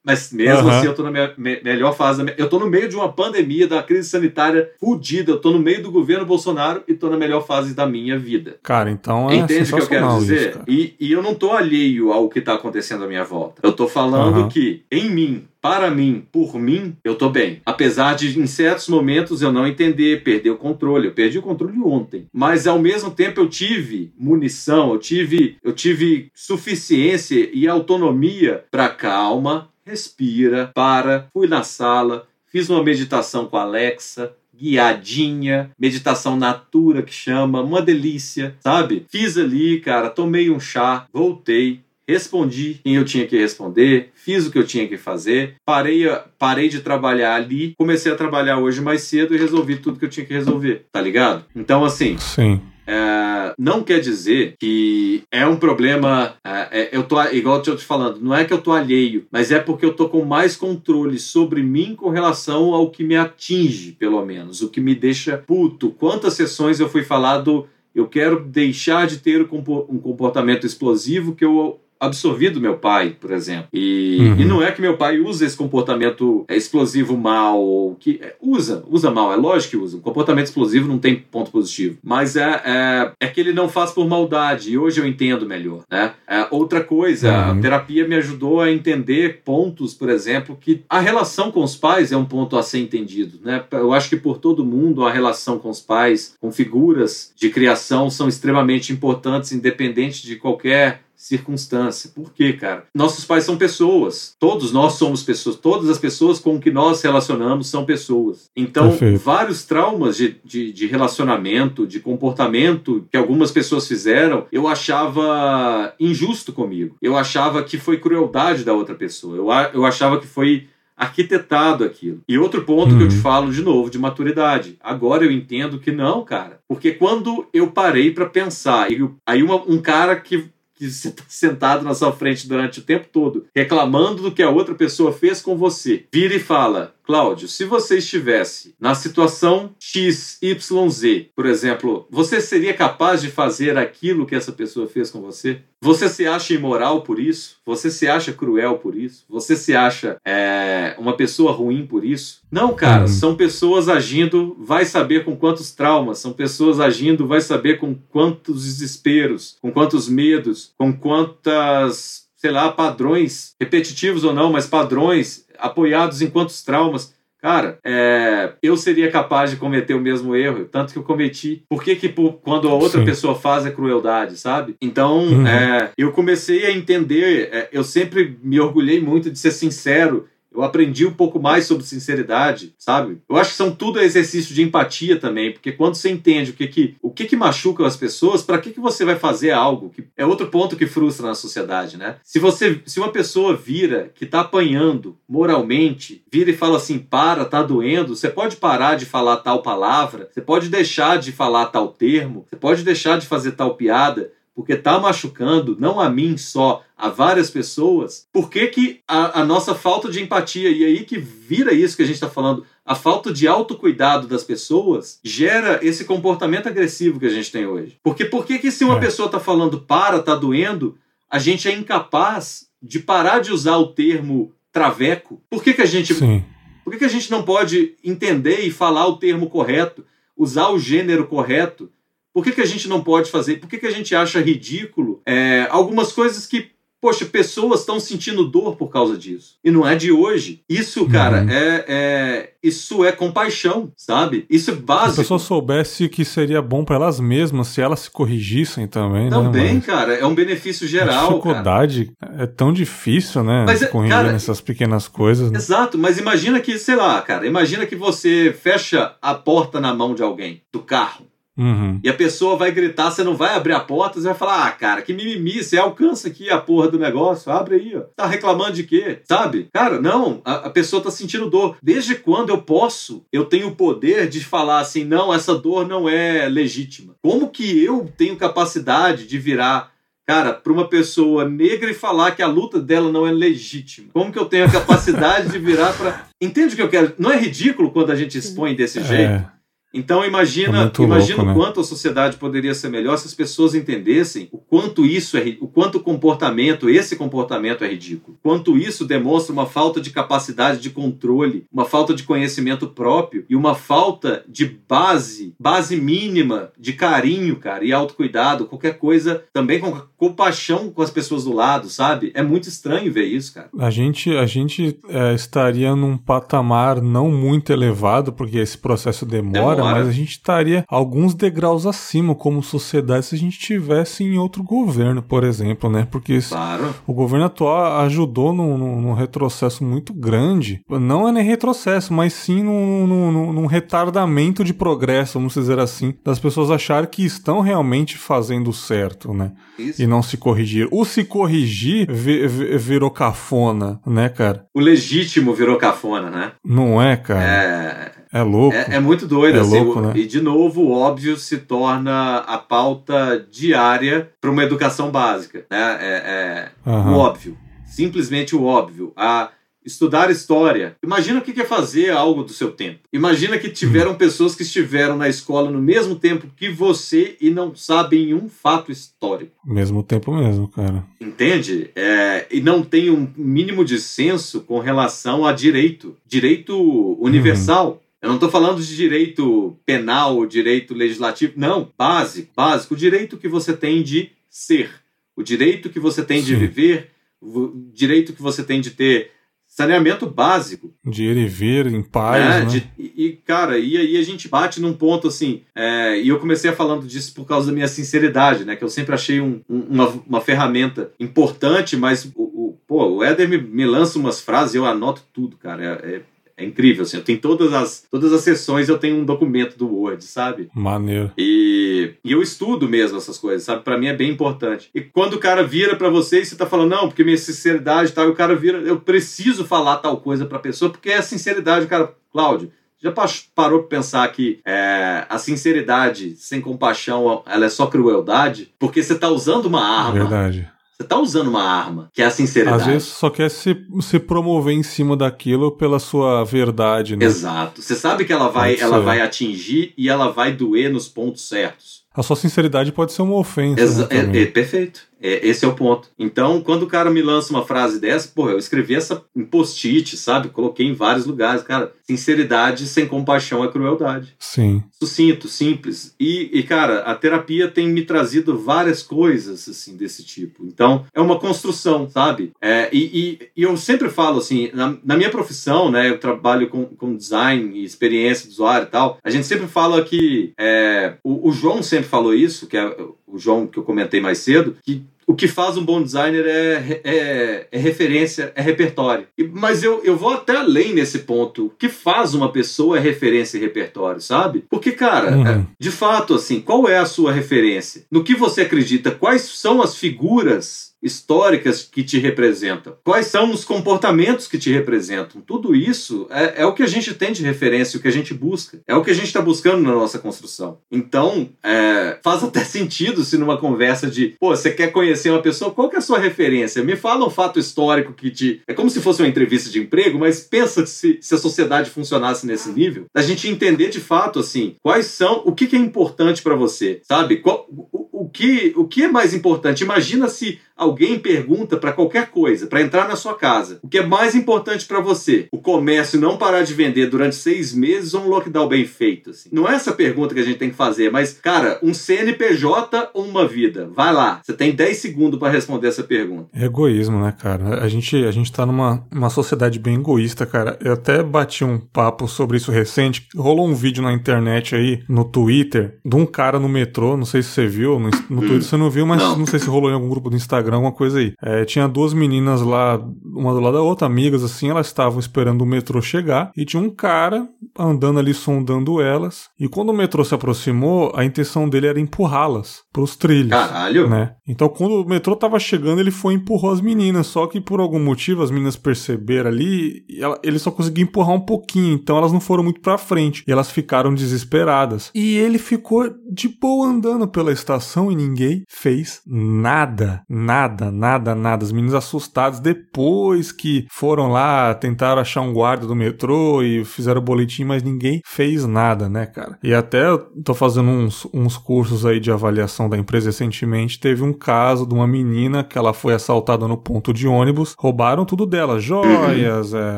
mas mesmo uhum. assim, eu tô na minha me melhor fase. Minha... Eu tô no meio de uma pandemia, da crise sanitária fodida. Eu tô no meio do governo Bolsonaro e tô na melhor fase da minha vida. Cara, então é Entende o que eu quero dizer? Isso, e, e eu não tô alheio ao que tá acontecendo à minha volta. Eu tô falando uhum. que, em mim, para mim, por mim, eu tô bem. Apesar de em certos momentos eu não entender, perder o controle. Eu perdi o controle ontem. Mas ao mesmo tempo eu tive munição, eu tive, eu tive suficiência e autonomia para calma, respira, para, fui na sala, fiz uma meditação com a Alexa, guiadinha, meditação natura que chama, uma delícia, sabe? Fiz ali, cara, tomei um chá, voltei, respondi quem eu tinha que responder, fiz o que eu tinha que fazer, parei, parei de trabalhar ali, comecei a trabalhar hoje mais cedo e resolvi tudo que eu tinha que resolver, tá ligado? Então, assim. Sim. É, não quer dizer que é um problema. É, é, eu tô igual eu tô te falando, não é que eu tô alheio, mas é porque eu tô com mais controle sobre mim com relação ao que me atinge, pelo menos, o que me deixa puto. Quantas sessões eu fui falado eu quero deixar de ter um comportamento explosivo que eu absorvi do meu pai, por exemplo. E, uhum. e não é que meu pai usa esse comportamento explosivo mal, que é, usa, usa mal, é lógico que usa. O comportamento explosivo não tem ponto positivo, mas é, é, é que ele não faz por maldade, e hoje eu entendo melhor, né? É, outra coisa, uhum. a terapia me ajudou a entender pontos, por exemplo, que a relação com os pais é um ponto a ser entendido, né? Eu acho que por todo mundo a relação com os pais, com figuras de criação são extremamente importantes, independente de qualquer circunstância. Por quê, cara? Nossos pais são pessoas. Todos nós somos pessoas. Todas as pessoas com que nós relacionamos são pessoas. Então, Perfeito. vários traumas de, de, de, relacionamento, de comportamento que algumas pessoas fizeram, eu achava injusto comigo. Eu achava que foi crueldade da outra pessoa. Eu, eu achava que foi arquitetado aquilo. E outro ponto uhum. que eu te uhum. falo de novo, de maturidade. Agora eu entendo que não, cara. Porque quando eu parei para pensar, aí uma, um cara que que você está sentado na sua frente durante o tempo todo, reclamando do que a outra pessoa fez com você, vira e fala: Cláudio, se você estivesse na situação XYZ, por exemplo, você seria capaz de fazer aquilo que essa pessoa fez com você? Você se acha imoral por isso? Você se acha cruel por isso? Você se acha é, uma pessoa ruim por isso? Não, cara, uhum. são pessoas agindo, vai saber com quantos traumas, são pessoas agindo, vai saber com quantos desesperos, com quantos medos, com quantas sei lá, padrões, repetitivos ou não, mas padrões apoiados em quantos traumas. Cara, é, eu seria capaz de cometer o mesmo erro, tanto que eu cometi. Por que, que por, quando a outra Sim. pessoa faz é crueldade, sabe? Então, uhum. é, eu comecei a entender. É, eu sempre me orgulhei muito de ser sincero eu aprendi um pouco mais sobre sinceridade, sabe? Eu acho que são tudo exercício de empatia também, porque quando você entende o que que, o que, que machuca as pessoas, para que, que você vai fazer algo? Que é outro ponto que frustra na sociedade, né? Se você, se uma pessoa vira que tá apanhando moralmente, vira e fala assim, para, tá doendo, você pode parar de falar tal palavra, você pode deixar de falar tal termo, você pode deixar de fazer tal piada, porque está machucando não a mim só, a várias pessoas, por que, que a, a, nossa falta de empatia, e aí que vira isso que a gente está falando, a falta de autocuidado das pessoas gera esse comportamento agressivo que a gente tem hoje? Porque por que, que se uma é. pessoa está falando para, está doendo, a gente é incapaz de parar de usar o termo traveco? Por que, que a gente. Sim. Por que, que a gente não pode entender e falar o termo correto, usar o gênero correto? Por que, que a gente não pode fazer? Por que, que a gente acha ridículo é, algumas coisas que Poxa, pessoas estão sentindo dor por causa disso. E não é de hoje. Isso, cara, uhum. é, é, Isso é compaixão, sabe? Isso é básico. Se a pessoa soubesse que seria bom para elas mesmas se elas se corrigissem também, também né? Também, cara. É um benefício geral. A dificuldade cara. é tão difícil, né? Mas, é, corrigir cara, nessas pequenas coisas. Né? Exato. Mas imagina que, sei lá, cara. Imagina que você fecha a porta na mão de alguém, do carro. Uhum. E a pessoa vai gritar, você não vai abrir a porta, você vai falar: Ah, cara, que mimimi, você alcança aqui a porra do negócio, abre aí, ó. Tá reclamando de quê? Sabe? Cara, não, a, a pessoa tá sentindo dor. Desde quando eu posso, eu tenho o poder de falar assim: não, essa dor não é legítima. Como que eu tenho capacidade de virar cara, para uma pessoa negra e falar que a luta dela não é legítima. Como que eu tenho a capacidade de virar para. Entende o que eu quero? Não é ridículo quando a gente expõe desse jeito? É. Então imagina, é imagina louco, o né? quanto a sociedade poderia ser melhor se as pessoas entendessem o quanto isso é o quanto o comportamento, esse comportamento é ridículo. Quanto isso demonstra uma falta de capacidade de controle, uma falta de conhecimento próprio e uma falta de base, base mínima de carinho, cara, e autocuidado, qualquer coisa, também com compaixão com as pessoas do lado, sabe? É muito estranho ver isso, cara. A gente a gente é, estaria num patamar não muito elevado porque esse processo demora, demora mas a gente estaria alguns degraus acima como sociedade se a gente tivesse em outro governo, por exemplo, né? Porque claro. o governo atual ajudou num, num, retrocesso muito grande. Não é nem retrocesso, mas sim num, num, num, retardamento de progresso, vamos dizer assim, das pessoas acharem que estão realmente fazendo certo, né? Isso. E não se corrigir. O se corrigir virou cafona, né, cara? O legítimo virou cafona, né? Não é, cara? É. É louco. É, é muito doido, é assim. Louco, né? E, de novo, o óbvio se torna a pauta diária para uma educação básica. Né? É, é uhum. o óbvio. Simplesmente o óbvio. A estudar história. Imagina o que é fazer algo do seu tempo. Imagina que tiveram hum. pessoas que estiveram na escola no mesmo tempo que você e não sabem um fato histórico. Mesmo tempo mesmo, cara. Entende? É, e não tem um mínimo de senso com relação a direito. Direito universal. Uhum. Eu não estou falando de direito penal, direito legislativo, não, básico, básico, o direito que você tem de ser, o direito que você tem Sim. de viver, o direito que você tem de ter saneamento básico. De ir e vir em paz. Né? né? De, e, cara, e aí a gente bate num ponto assim. É, e eu comecei a falando disso por causa da minha sinceridade, né? Que eu sempre achei um, um, uma, uma ferramenta importante, mas o, o, pô, o Éder me, me lança umas frases e eu anoto tudo, cara. É, é é incrível, assim. Eu tenho todas as, todas as sessões, eu tenho um documento do Word, sabe? Maneiro. E, e eu estudo mesmo essas coisas, sabe? Para mim é bem importante. E quando o cara vira para você e você tá falando, não, porque minha sinceridade e tal, e o cara vira, eu preciso falar tal coisa pra pessoa, porque é a sinceridade, cara. Cláudio, já parou pra pensar que é, a sinceridade sem compaixão ela é só crueldade? Porque você tá usando uma arma. Verdade você tá usando uma arma, que é a sinceridade. Às vezes só quer se, se promover em cima daquilo pela sua verdade, né? Exato. Você sabe que ela vai, ela vai atingir e ela vai doer nos pontos certos. A sua sinceridade pode ser uma ofensa. Exa né, é, é, perfeito. É, esse é o ponto. Então, quando o cara me lança uma frase dessa, pô, eu escrevi essa em post-it, sabe? Coloquei em vários lugares. Cara, sinceridade sem compaixão é crueldade. Sim. Sucinto, simples. E, e, cara, a terapia tem me trazido várias coisas, assim, desse tipo. Então, é uma construção, sabe? É, e, e, e, eu sempre falo, assim, na, na, minha profissão, né? Eu trabalho com, com design e experiência do usuário e tal. A gente sempre fala que. É, o, o João sempre falou isso, que é o João que eu comentei mais cedo, que o que faz um bom designer é, é, é referência, é repertório. E, mas eu, eu vou até além nesse ponto. O que faz uma pessoa é referência e repertório, sabe? Porque, cara, uhum. é, de fato, assim, qual é a sua referência? No que você acredita? Quais são as figuras históricas que te representam? Quais são os comportamentos que te representam? Tudo isso é, é o que a gente tem de referência, o que a gente busca. É o que a gente está buscando na nossa construção. Então, é, faz até sentido se numa conversa de, pô, você quer conhecer uma pessoa, qual que é a sua referência? Me fala um fato histórico que te. É como se fosse uma entrevista de emprego, mas pensa se, se a sociedade funcionasse nesse nível, da gente entender de fato, assim, quais são, o que, que é importante para você, sabe? Qual, o, o, que, o que é mais importante? Imagina se alguém pergunta para qualquer coisa, para entrar na sua casa, o que é mais importante para você? O comércio não parar de vender durante seis meses ou um lockdown bem feito? Assim? Não é essa pergunta que a gente tem que fazer, mas, cara, um CNPJ ou uma vida? Vai lá, você tem 10 segundos para responder essa pergunta. É egoísmo, né, cara? A gente, a gente tá numa uma sociedade bem egoísta, cara. Eu até bati um papo sobre isso recente. Rolou um vídeo na internet aí, no Twitter, de um cara no metrô, não sei se você viu, no, no Twitter você não viu, mas não. não sei se rolou em algum grupo do Instagram, alguma coisa aí. É, tinha duas meninas lá, uma do lado da outra, amigas assim, elas estavam esperando o metrô chegar e tinha um cara andando ali sondando elas. E quando o metrô se aproximou, a intenção dele era empurrá-las pros trilhos. Caralho! Né? Então quando o metrô tava chegando, ele foi e empurrou as meninas, só que por algum motivo as meninas perceberam ali, ela, ele só conseguiu empurrar um pouquinho, então elas não foram muito pra frente e elas ficaram desesperadas. E ele ficou de boa andando pela estação e ninguém fez nada, nada, nada, nada. As meninas assustadas depois que foram lá, tentaram achar um guarda do metrô e fizeram o boletim, mas ninguém fez nada, né, cara? E até eu tô fazendo uns, uns cursos aí de avaliação da empresa recentemente, teve um caso de uma menina que ela foi assaltada no ponto de ônibus, roubaram tudo dela, joias, é,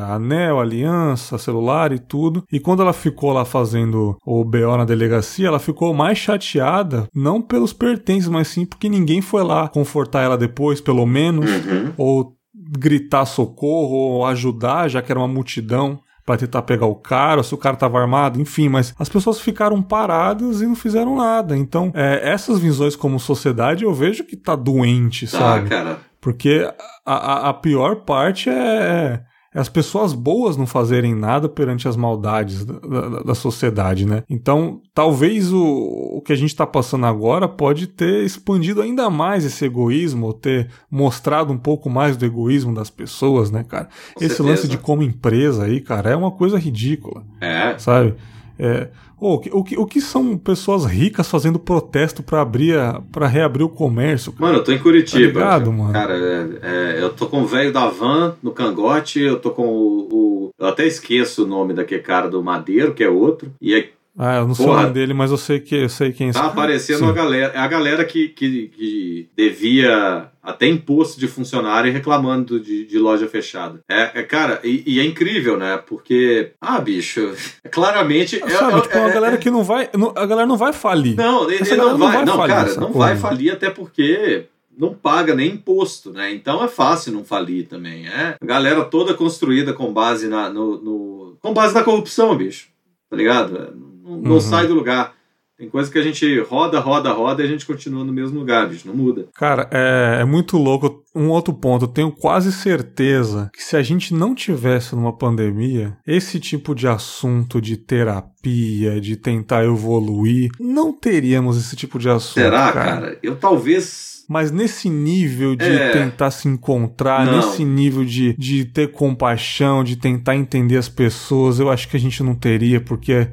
anel, aliança, celular e tudo. E quando ela ficou lá fazendo o BO na delegacia, ela ficou mais chateada, não pelos pertences, mas sim porque ninguém foi lá confortar ela depois, pelo menos, uhum. ou gritar socorro ou ajudar, já que era uma multidão para tentar pegar o cara, se o cara tava armado, enfim, mas as pessoas ficaram paradas e não fizeram nada. Então, é, essas visões como sociedade eu vejo que tá doente, tá, sabe? cara. Porque a, a, a pior parte é é as pessoas boas não fazerem nada perante as maldades da, da, da sociedade, né? Então, talvez o, o que a gente está passando agora pode ter expandido ainda mais esse egoísmo, ou ter mostrado um pouco mais do egoísmo das pessoas, né, cara? Com esse certeza. lance de como empresa aí, cara, é uma coisa ridícula. É. Sabe? É, o, que, o, que, o que são pessoas ricas fazendo protesto para abrir para reabrir o comércio? Cara? Mano, eu tô em Curitiba. Tá ligado, mano? Cara, é, é, eu tô com o velho da van no cangote, eu tô com o, o, Eu até esqueço o nome daquele cara do Madeiro, que é outro. E é ah, eu não sei o nome dele, mas eu sei que eu sei quem é Tá aparecendo a galera. É a galera que, que, que, devia até imposto de funcionário reclamando de, de loja fechada. É, é cara, e, e, é incrível, né? Porque, ah, bicho, claramente. É, Sabe, é, tipo, uma é, galera que não vai. Não, a galera não vai falir. Não, ele não, não, vai, não, falir, cara, não vai falir até porque não paga nem imposto, né? Então é fácil não falir também. É a galera toda construída com base na, no, no com base na corrupção, bicho. Tá ligado? Não uhum. sai do lugar. Tem coisa que a gente roda, roda, roda e a gente continua no mesmo lugar, bicho, não muda. Cara, é, é muito louco. Um outro ponto, eu tenho quase certeza que se a gente não tivesse numa pandemia, esse tipo de assunto de terapia, de tentar evoluir, não teríamos esse tipo de assunto. Será, cara? cara? Eu talvez mas nesse nível de É. tentar se encontrar, Não. nesse nível de, de ter compaixão, de tentar entender as pessoas, eu acho que a gente não teria, porque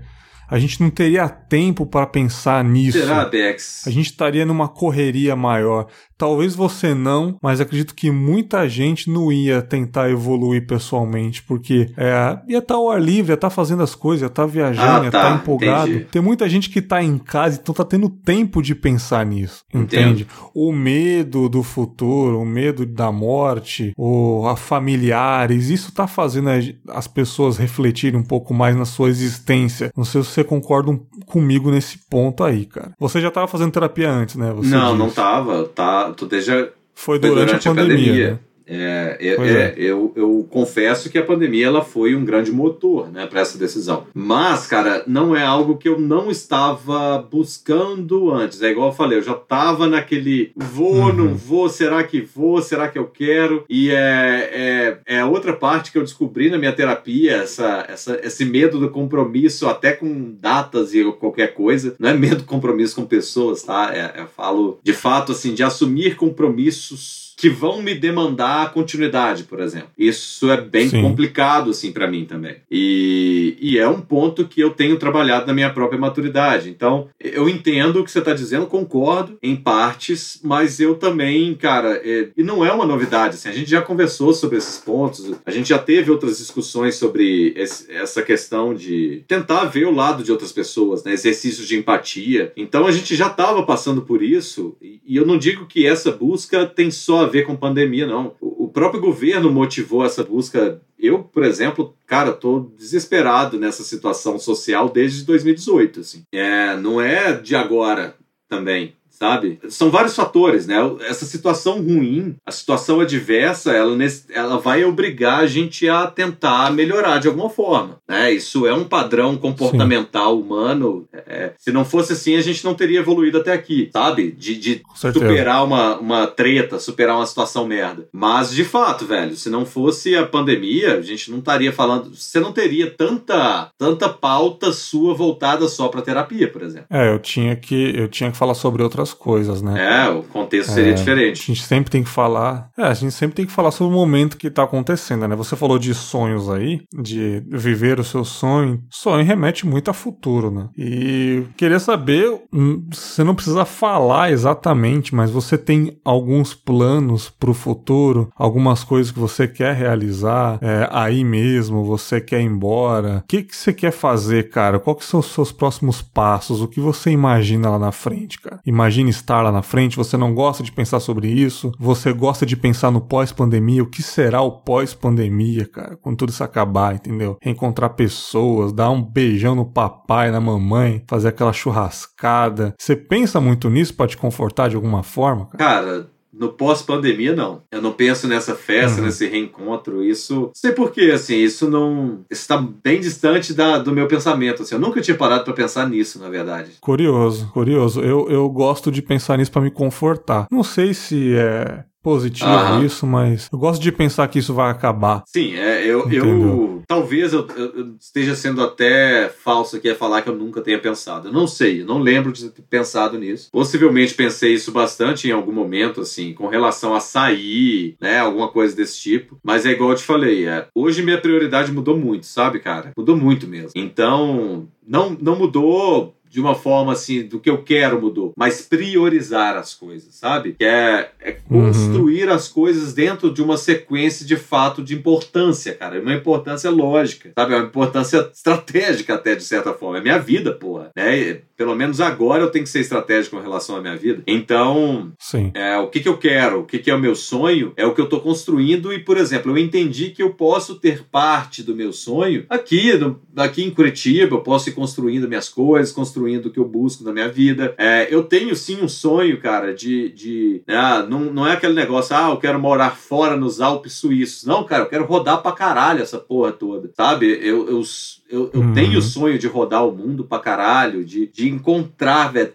a gente não teria tempo para pensar nisso. Será, Dex? A gente estaria numa correria maior. Talvez você não, mas acredito que muita gente não ia tentar evoluir pessoalmente, porque é, ia estar ao ar livre, ia estar fazendo as coisas, ia estar viajando, Ah, ia tá, estar empolgado. entendi. Tem muita gente que está em casa, então tá tendo tempo de pensar nisso, entende? O medo do futuro, o medo da morte, o a familiares, isso tá fazendo as pessoas refletirem um pouco mais na sua existência. Não sei se você concorda um- comigo nesse ponto aí, cara. Você já estava fazendo terapia antes, né? Você não, não disse. tava. Tá, tu desde Foi foi durante, a pandemia. né? É, é, é, é. Eu, eu confesso que a pandemia ela foi um grande motor né, para essa decisão. Mas, cara, não é algo que eu não estava buscando antes. É igual eu falei, eu já estava naquele vou, Uhum. não vou, será que vou, será que eu quero? E é, é, é outra parte que eu descobri na minha terapia, essa, essa, esse medo do compromisso, até com datas e qualquer coisa. Não é medo do compromisso com pessoas, tá? É, eu falo de fato assim, de assumir compromissos que vão me demandar dar continuidade, por exemplo. Isso é bem Sim. complicado, assim, para mim também. E, e é um ponto que eu tenho trabalhado na minha própria maturidade. Então, eu entendo o que você está dizendo, concordo em partes, mas eu também, cara, é, e não é uma novidade, assim, a gente já conversou sobre esses pontos, a gente já teve outras discussões sobre esse- essa questão de tentar ver o lado de outras pessoas, né, exercícios de empatia. Então, a gente já estava passando por isso, e e eu não digo que essa busca tem só a ver com pandemia, não. O próprio governo motivou essa busca. Eu, por exemplo, cara, tô desesperado nessa situação social desde 2018, assim. É, não é de agora também. Sabe? São vários fatores, né? Essa situação ruim, a situação adversa, ela, ela vai obrigar a gente a tentar melhorar de alguma forma, né? Isso é um padrão comportamental humano. É, se não fosse assim, a gente não teria evoluído até aqui, sabe? De, de superar uma, uma treta, superar uma situação merda. Mas, de fato, velho, se não fosse a pandemia, a gente não estaria falando. Você não teria tanta, tanta pauta sua voltada só pra terapia, por exemplo. É, eu tinha que eu tinha que falar sobre outras coisas, né? É, o contexto seria A diferente. gente sempre tem que falar. É, a gente sempre tem que falar sobre o momento que tá acontecendo, né? Você falou de sonhos aí, de viver o seu sonho. Sonho remete muito a futuro, né? E queria saber, hum, você não precisa falar exatamente, mas você tem alguns planos pro futuro, algumas coisas que você quer realizar é, aí mesmo, você quer ir embora. O que, que você quer fazer, cara? Qual que são os seus próximos passos? O que você imagina lá na frente, cara? Imagina estar lá na frente, você não gosta de pensar sobre isso, você gosta de pensar no pós-pandemia, o que será o pós-pandemia, cara, quando tudo isso acabar, entendeu? Reencontrar pessoas, dar um beijão no papai, na mamãe, fazer aquela churrascada. Você pensa muito nisso pra te confortar de alguma forma, cara? Cara, no pós-pandemia, não. Eu não penso nessa festa, Uhum. nesse reencontro. Isso. Não sei porquê, assim, isso não. Isso tá bem distante da, do meu pensamento. Assim, eu nunca tinha parado pra pensar nisso, na verdade. Curioso, curioso. Eu, eu gosto de pensar nisso pra me confortar. Não sei se é positivo Aham. isso, mas eu gosto de pensar que isso vai acabar. Sim, é, eu, eu talvez eu, eu- eu esteja sendo até falso aqui a falar que eu nunca tenha pensado. Eu não sei, eu não lembro de ter pensado nisso. Possivelmente pensei isso bastante em algum momento, assim, com relação a sair, né, alguma coisa desse tipo. Mas é igual eu te falei, é, hoje minha prioridade mudou muito, sabe, cara? Mudou muito mesmo. Então, não, não mudou de uma forma assim, do que eu quero mudou, mas priorizar as coisas, sabe? Que é, é Uhum. construir as coisas dentro de uma sequência de fato de importância, cara. Uma importância lógica, sabe? É Uma importância estratégica até, de certa forma. É minha vida, porra. Né? Pelo menos agora eu tenho que ser estratégico com relação à minha vida. Então, Sim. é, o que, que eu quero, o que, que é o meu sonho, é o que eu estou construindo. E, por exemplo, eu entendi que eu posso ter parte do meu sonho aqui, no- aqui em Curitiba. Eu posso ir construindo minhas coisas, construindo o que eu busco na minha vida. É, eu tenho sim um sonho, cara, de. de né, não, não é aquele negócio, ah, eu quero morar fora nos Alpes suíços. Não, cara, eu quero rodar pra caralho essa porra toda, sabe? Eu. eu eu, eu Uhum. tenho o sonho de rodar o mundo pra caralho, de, de encontrar, velho,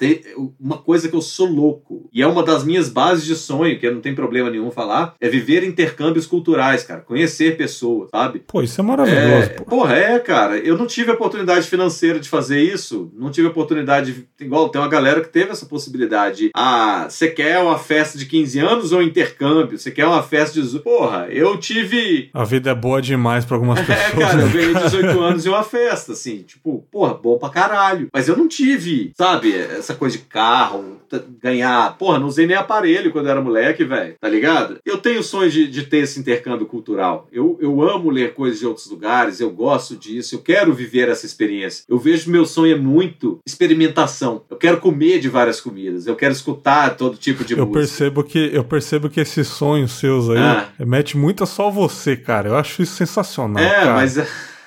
uma coisa que eu sou louco. E é uma das minhas bases de sonho, que eu não tem problema nenhum falar, é viver intercâmbios culturais, cara. Conhecer pessoas, sabe? Pô, isso é maravilhoso, É, pô. porra, é, cara. Eu não tive a oportunidade financeira de fazer isso. Não tive a oportunidade. De, igual, tem uma galera que teve essa possibilidade. Ah, você quer uma festa de 15 anos ou intercâmbio? Você quer uma festa de. Porra, eu tive. A vida é boa demais pra algumas pessoas. É, cara, eu né? ganhei 18 anos em uma festa, assim, tipo, porra, bom pra caralho. Mas eu não tive, sabe, essa coisa de carro, ganhar. Porra, não usei nem aparelho quando eu era moleque, velho, tá ligado? Eu tenho sonho de, de ter esse intercâmbio cultural. Eu, eu amo ler coisas de outros lugares, eu gosto disso, eu quero viver essa experiência. Eu vejo meu sonho é muito experimentação. Eu quero comer de várias comidas, eu quero escutar todo tipo de Eu música. percebo que eu percebo que esses sonhos seus aí Ah. mete muito a só você, cara. Eu acho isso sensacional. É, cara. mas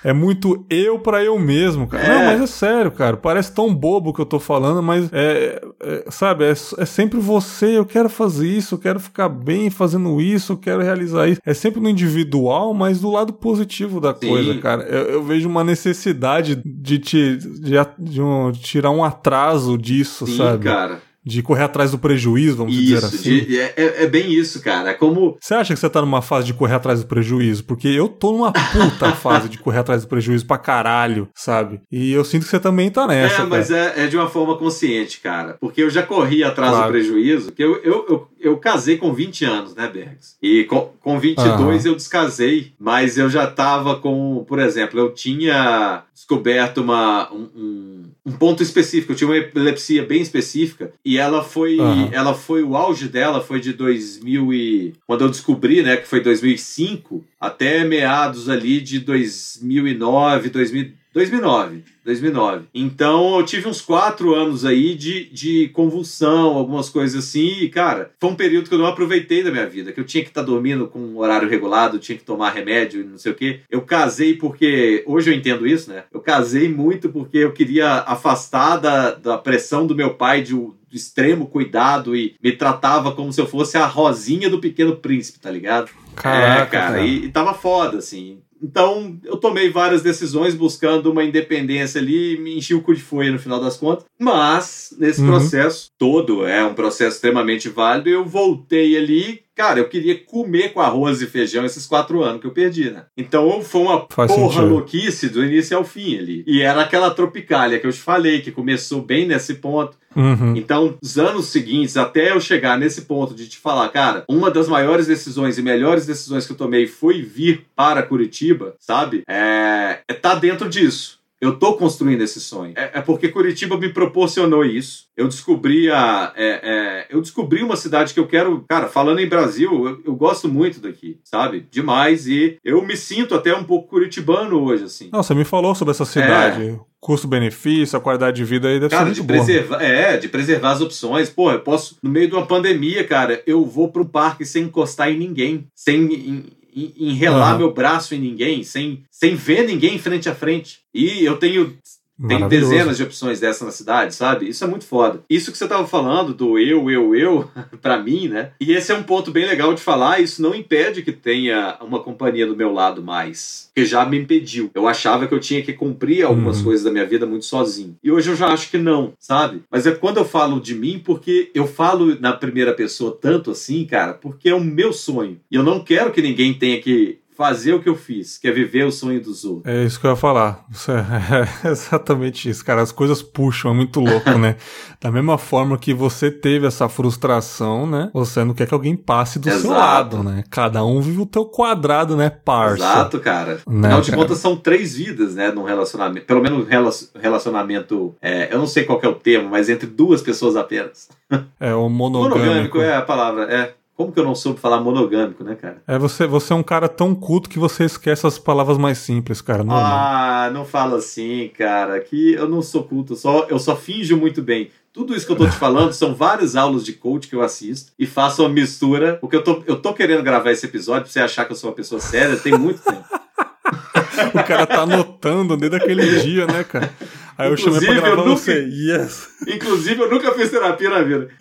É muito eu pra eu mesmo, cara. É. Não, mas é sério, cara. Parece tão bobo que eu tô falando, mas é, é, sabe, é, é sempre você. Eu quero fazer isso, eu quero ficar bem fazendo isso, eu quero realizar isso. É sempre no individual, mas do lado positivo da Sim. coisa, cara. Eu, eu vejo uma necessidade de, te, de, de um- tirar um atraso disso, sim, sabe? cara. De correr atrás do prejuízo, vamos isso, dizer assim. De, é, é, bem isso, cara. É como. Você acha que você tá numa fase de correr atrás do prejuízo? Porque eu tô numa puta fase de correr atrás do prejuízo pra caralho, sabe? E eu sinto que você também tá nessa. É, mas é, é, de uma forma consciente, cara. Porque eu já corri atrás claro. do prejuízo, que eu, eu, eu, eu, casei com 20 anos, né, Bergs? E com, com 22 uhum. eu descasei, mas eu já tava com, por exemplo, eu tinha descoberto uma, um, um, um, ponto específico. Eu tinha uma epilepsia bem específica e ela foi, uhum. ela foi o auge dela foi de 2000 e quando eu descobri, né, que foi 2005 até meados ali de 2009, 2000 2009. 2009. Então eu tive uns quatro anos aí de, de convulsão, algumas coisas assim. E, cara, foi um período que eu não aproveitei da minha vida, que eu tinha que estar tá dormindo com um horário regulado, tinha que tomar remédio e não sei o quê. Eu casei porque. Hoje eu entendo isso, né? Eu casei muito porque eu queria afastar da, da pressão do meu pai de extremo cuidado e me tratava como se eu fosse a rosinha do pequeno príncipe, tá ligado? Caraca, é, cara, e, e tava foda, assim. Então, eu tomei várias decisões buscando uma independência ali e me enchi o cu de folha no final das contas. Mas, nesse uhum. processo todo, é um processo extremamente válido, eu voltei ali Cara, eu queria comer com arroz e feijão esses quatro anos que eu perdi, né? Então foi uma Faz porra sentido. louquice do início ao fim ali. E era aquela tropicália que eu te falei, que começou bem nesse ponto. Uhum. Então, os anos seguintes, até eu chegar nesse ponto de te falar, cara, uma das maiores decisões e melhores decisões que eu tomei foi vir para Curitiba, sabe? É, é tá dentro disso. Eu tô construindo esse sonho. É, é, porque Curitiba me proporcionou isso. Eu descobri a. É, é, eu descobri uma cidade que eu quero. Cara, falando em Brasil, eu, eu, gosto muito daqui, sabe? Demais. E eu me sinto até um pouco curitibano hoje, assim. Não, você me falou sobre essa cidade. É. Custo-benefício, a qualidade de vida aí deve cara, ser de muito preservar, boa. É, de preservar as opções. Pô, eu posso, no meio de uma pandemia, cara, eu vou para um parque sem encostar em ninguém, sem enrelar uhum. meu braço em ninguém, sem, sem ver ninguém frente a frente. E eu tenho tem dezenas de opções dessa na cidade, sabe? Isso é muito foda. Isso que você tava falando do eu, eu, eu, para mim, né? E esse é um ponto bem legal de falar. Isso não impede que tenha uma companhia do meu lado mais. Que já me impediu. Eu achava que eu tinha que cumprir algumas uhum. coisas da minha vida muito sozinho. E hoje eu já acho que não, sabe? Mas é quando eu falo de mim, porque eu falo na primeira pessoa tanto assim, cara, porque é o meu sonho. E eu não quero que ninguém tenha que fazer o que eu fiz, que é viver o sonho dos outros. É isso que eu ia falar. É, é exatamente isso, cara. As coisas puxam, é muito louco, né? Da mesma forma que você teve essa frustração, né? Você não quer que alguém passe do Exato. seu lado, né? Cada um vive o teu quadrado, né, parça? Exato, cara. Né, Afinal de contas, são três vidas, né, num relacionamento. Pelo menos relacionamento, é, eu não sei qual é o termo, mas entre duas pessoas apenas. É, o monogâmico. Monogâmico é a palavra, é. Como que eu não soube falar monogâmico, né, cara? É, você, você é um cara tão culto que você esquece as palavras mais simples, cara. Não, ah, não fala assim, cara. Que eu não sou culto, eu só, eu só finjo muito bem. Tudo isso que eu tô te falando são várias aulas de coach que eu assisto e faço uma mistura. Porque eu tô, eu tô querendo gravar esse episódio pra você achar que eu sou uma pessoa séria, tem muito tempo. o cara tá anotando desde aquele dia, né, cara? Aí eu chamei pra gravar nunca, você. Yes. Inclusive, eu nunca fiz terapia na vida.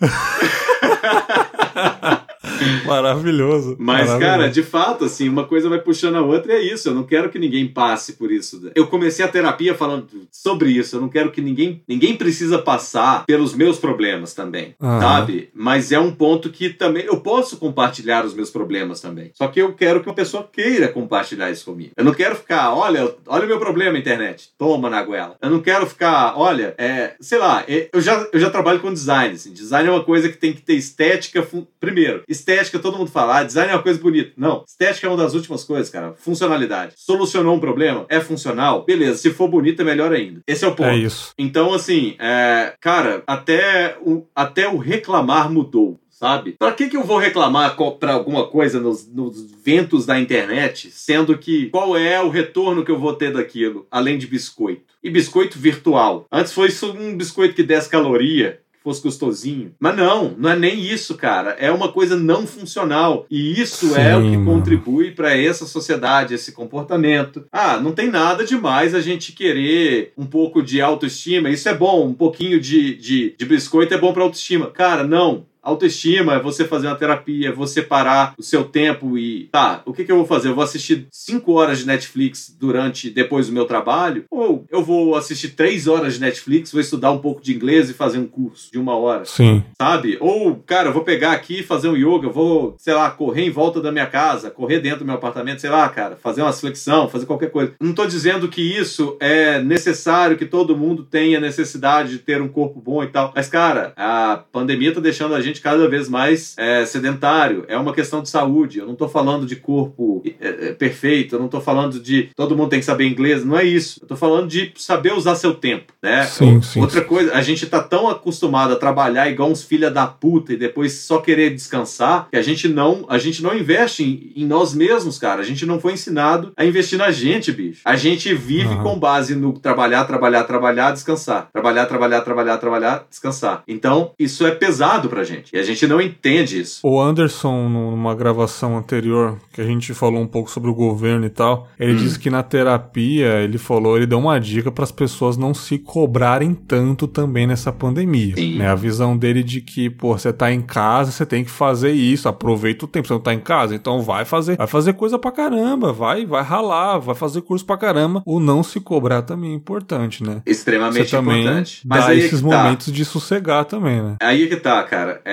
Maravilhoso. Mas, maravilhoso. cara, de fato, assim, uma coisa vai puxando a outra e é isso. Eu não quero que ninguém passe por isso. Eu comecei a terapia falando sobre isso. Eu não quero que ninguém. Ninguém precisa passar pelos meus problemas também, uhum. sabe? Mas é um ponto que também. Eu posso compartilhar os meus problemas também. Só que eu quero que uma pessoa queira compartilhar isso comigo. Eu não quero ficar, olha, olha o meu problema, internet. Toma na goela. Eu não quero ficar, olha, é, sei lá, é, eu, já, eu já trabalho com design. Assim. Design é uma coisa que tem que ter estética. Primeiro, estética, todo mundo fala, ah, design é uma coisa bonita. Não, estética é uma das últimas coisas, cara. Funcionalidade. Solucionou um problema? É funcional? Beleza, se for bonito é melhor ainda. Esse é o ponto. É isso. Então, assim, é, cara, até o, até o reclamar mudou sabe? Para que, que eu vou reclamar para alguma coisa nos, nos, ventos da internet, sendo que qual é o retorno que eu vou ter daquilo, além de biscoito? E biscoito virtual. Antes foi um biscoito que 10 caloria, fosse gostosinho. Mas não, não é nem isso, cara. É uma coisa não funcional. E isso Sim, é o que contribui para essa sociedade, esse comportamento. Ah, não tem nada demais a gente querer um pouco de autoestima. Isso é bom, um pouquinho de, de, de biscoito é bom para autoestima. Cara, não autoestima, é você fazer uma terapia, é você parar o seu tempo e. Tá, o que, que eu vou fazer? Eu vou assistir 5 horas de Netflix durante. depois do meu trabalho? Ou eu vou assistir 3 horas de Netflix, vou estudar um pouco de inglês e fazer um curso de uma hora? Sim. Sabe? Ou, cara, eu vou pegar aqui e fazer um yoga, eu vou, sei lá, correr em volta da minha casa, correr dentro do meu apartamento, sei lá, cara, fazer uma flexão, fazer qualquer coisa. Não tô dizendo que isso é necessário, que todo mundo tenha necessidade de ter um corpo bom e tal. Mas, cara, a pandemia tá deixando a gente cada vez mais é, sedentário. É uma questão de saúde. Eu não tô falando de corpo é, é, perfeito, eu não tô falando de todo mundo tem que saber inglês, não é isso. Eu tô falando de saber usar seu tempo, né? Sim, sim. Outra coisa, a gente tá tão acostumado a trabalhar igual uns filha da puta e depois só querer descansar que a gente não, a gente não investe em, em nós mesmos, cara. A gente não foi ensinado a investir na gente, bicho. A gente vive Uhum. com base no trabalhar, trabalhar, trabalhar, descansar. Trabalhar, trabalhar, trabalhar, trabalhar, descansar. Então, isso é pesado pra gente. E a gente não entende isso. O Anderson, numa gravação anterior, que a gente falou um pouco sobre o governo e tal, Hum. ele disse que na terapia, ele falou, ele deu uma dica para as pessoas não se cobrarem tanto também nessa pandemia. Sim. Né? A visão dele de que, pô, você tá em casa, você tem que fazer isso, aproveita o tempo, você não tá em casa, então vai fazer, vai fazer coisa pra caramba, vai, vai ralar, vai fazer curso pra caramba. O não se cobrar também é importante, né? Extremamente Você também importante. Mas aí é esses tá. momentos de sossegar também, né? Aí é que tá, cara. É,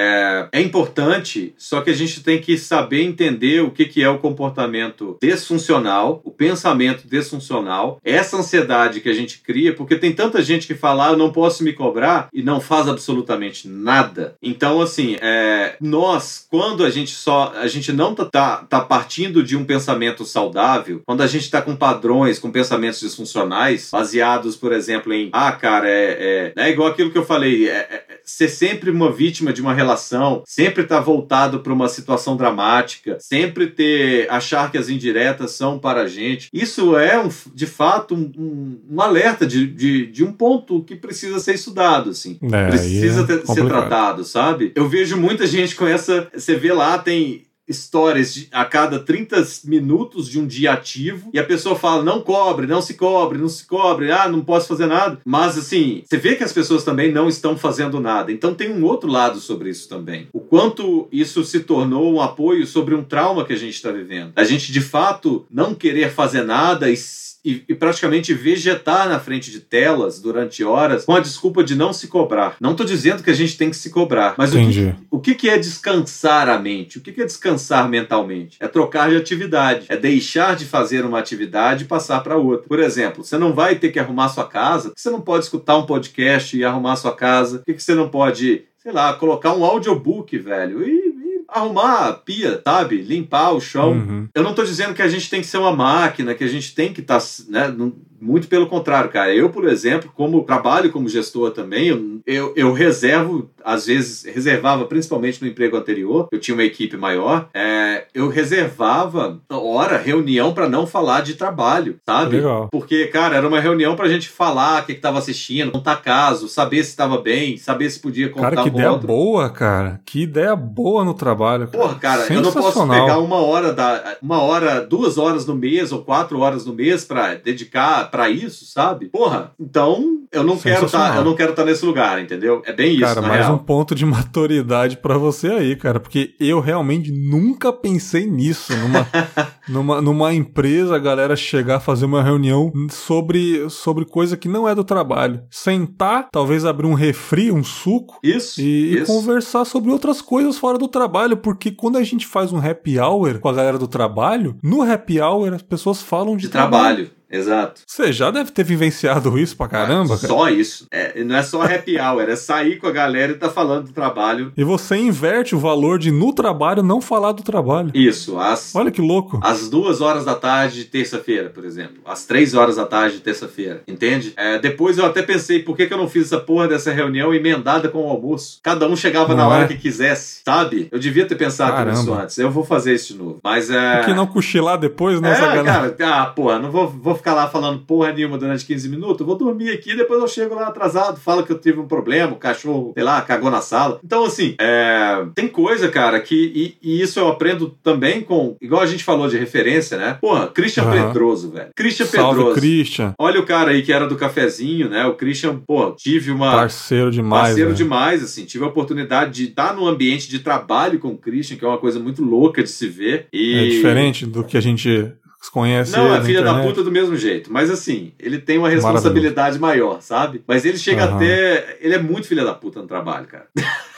é importante, só que a gente tem que saber entender o que, que é o comportamento desfuncional, pensamento desfuncional, essa ansiedade que a gente cria, porque tem tanta gente que fala, ah, eu não posso me cobrar e não faz absolutamente nada. Então, assim, é, nós, quando a gente só, a gente não tá, tá, tá partindo de um pensamento saudável, quando a gente tá com padrões, com pensamentos disfuncionais, baseados, por exemplo, em, ah, cara, é, é, é igual aquilo que eu falei, é, é- é ser sempre uma vítima de uma relação, sempre estar voltado para uma situação dramática, sempre ter achar que as indiretas são para a gente. Isso é um, de fato um, um- alerta de, de, de um ponto que precisa ser estudado, assim. É, Precisa é ter- ser tratado, sabe? Eu vejo muita gente com essa. Você vê lá, tem histórias de- a cada 30 minutos de um dia ativo e a pessoa fala não cobre, não se cobre, não se cobre, ah, não posso fazer nada. Mas assim, você vê que as pessoas também não estão fazendo nada. Então tem um outro lado sobre isso também. O quanto isso se tornou um apoio sobre um trauma que a gente está vivendo. A gente de fato não querer fazer nada e e, e praticamente vegetar na frente de telas durante horas com a desculpa de não se cobrar. Não tô dizendo que a gente tem que se cobrar, mas o que, Entendi. o que, que é descansar a mente? O que, que é descansar mentalmente? É trocar de atividade. É deixar de fazer uma atividade e passar para outra. Por exemplo, você não vai ter que arrumar sua casa, você não pode escutar um podcast e arrumar sua casa. Por que, que você não pode, sei lá, colocar um audiobook, velho, e arrumar a pia, sabe? Limpar o chão. Uhum. Eu não tô dizendo que a gente tem que ser uma máquina, que a gente tem que estar, né? Muito pelo contrário, cara. Eu, por exemplo, como trabalho como gestor também, eu, eu, reservo, às vezes, reservava, principalmente no emprego anterior, eu tinha uma equipe maior, é, eu reservava hora, reunião para não falar de trabalho, sabe? Legal. Porque, cara, era uma reunião pra gente falar o que, que tava assistindo, contar caso, saber se estava bem, saber se podia contar Cara, que com ideia outro. boa, cara. Que ideia boa no trabalho. Cara. Porra, cara, eu não posso pegar uma hora da uma hora, duas horas no mês ou quatro horas no mês pra dedicar pra isso, sabe? Porra, então eu não quero Sensacional. tá, eu não quero estar nesse lugar, entendeu? É bem isso, Cara, mais real. um ponto de maturidade pra você aí, cara, porque eu realmente nunca pensei nisso. Numa, numa, numa empresa, a galera chegar a fazer uma reunião sobre, sobre coisa que não é do trabalho. Sentar, talvez abrir um refri, um suco. Isso, E, e isso. conversar sobre outras coisas fora do trabalho, porque quando a gente faz um happy hour com a galera do trabalho, no happy hour as pessoas falam de, de trabalho. Exato. Você já deve ter vivenciado isso pra caramba, cara. Só isso. É, não é só happy hour, é sair com a galera e tá falando do trabalho. E você inverte o valor de no trabalho não falar do trabalho. Isso, às, Olha que louco. às duas horas da tarde de terça-feira, por exemplo. Às três horas da tarde de terça-feira. Entende? É, depois eu até pensei, por que, que eu não fiz essa porra dessa reunião emendada com o almoço? Cada um chegava na Não hora é? que quisesse, sabe? Eu devia ter pensado nisso antes. Eu vou fazer isso de novo. Mas é. Por que não cochilar depois, né, É, cara, ah, porra, não vou, vou ficar lá falando porra nenhuma durante 15 minutos, eu vou dormir aqui, depois eu chego lá atrasado, falo que eu tive um problema, o cachorro, sei lá, cagou na sala. Então, assim, é, tem coisa, cara, que. E, e, isso eu aprendo também com. Igual a gente falou de referência, né? Porra, Christian uhum. Pedroso, velho. Christian Salve, Pedroso. Christian. Olha o cara aí que era do cafezinho, né? O Christian, pô, tive uma. Parceiro demais. Parceiro demais, assim. Tive a oportunidade de estar num ambiente de trabalho com o Christian, que é uma coisa muito louca de se ver. E... É diferente do que a gente conhece Não, é filha da puta do mesmo jeito. Mas assim, ele tem uma responsabilidade maior, sabe? Mas ele chega uhum. até. Ele é muito filha da puta no trabalho, cara.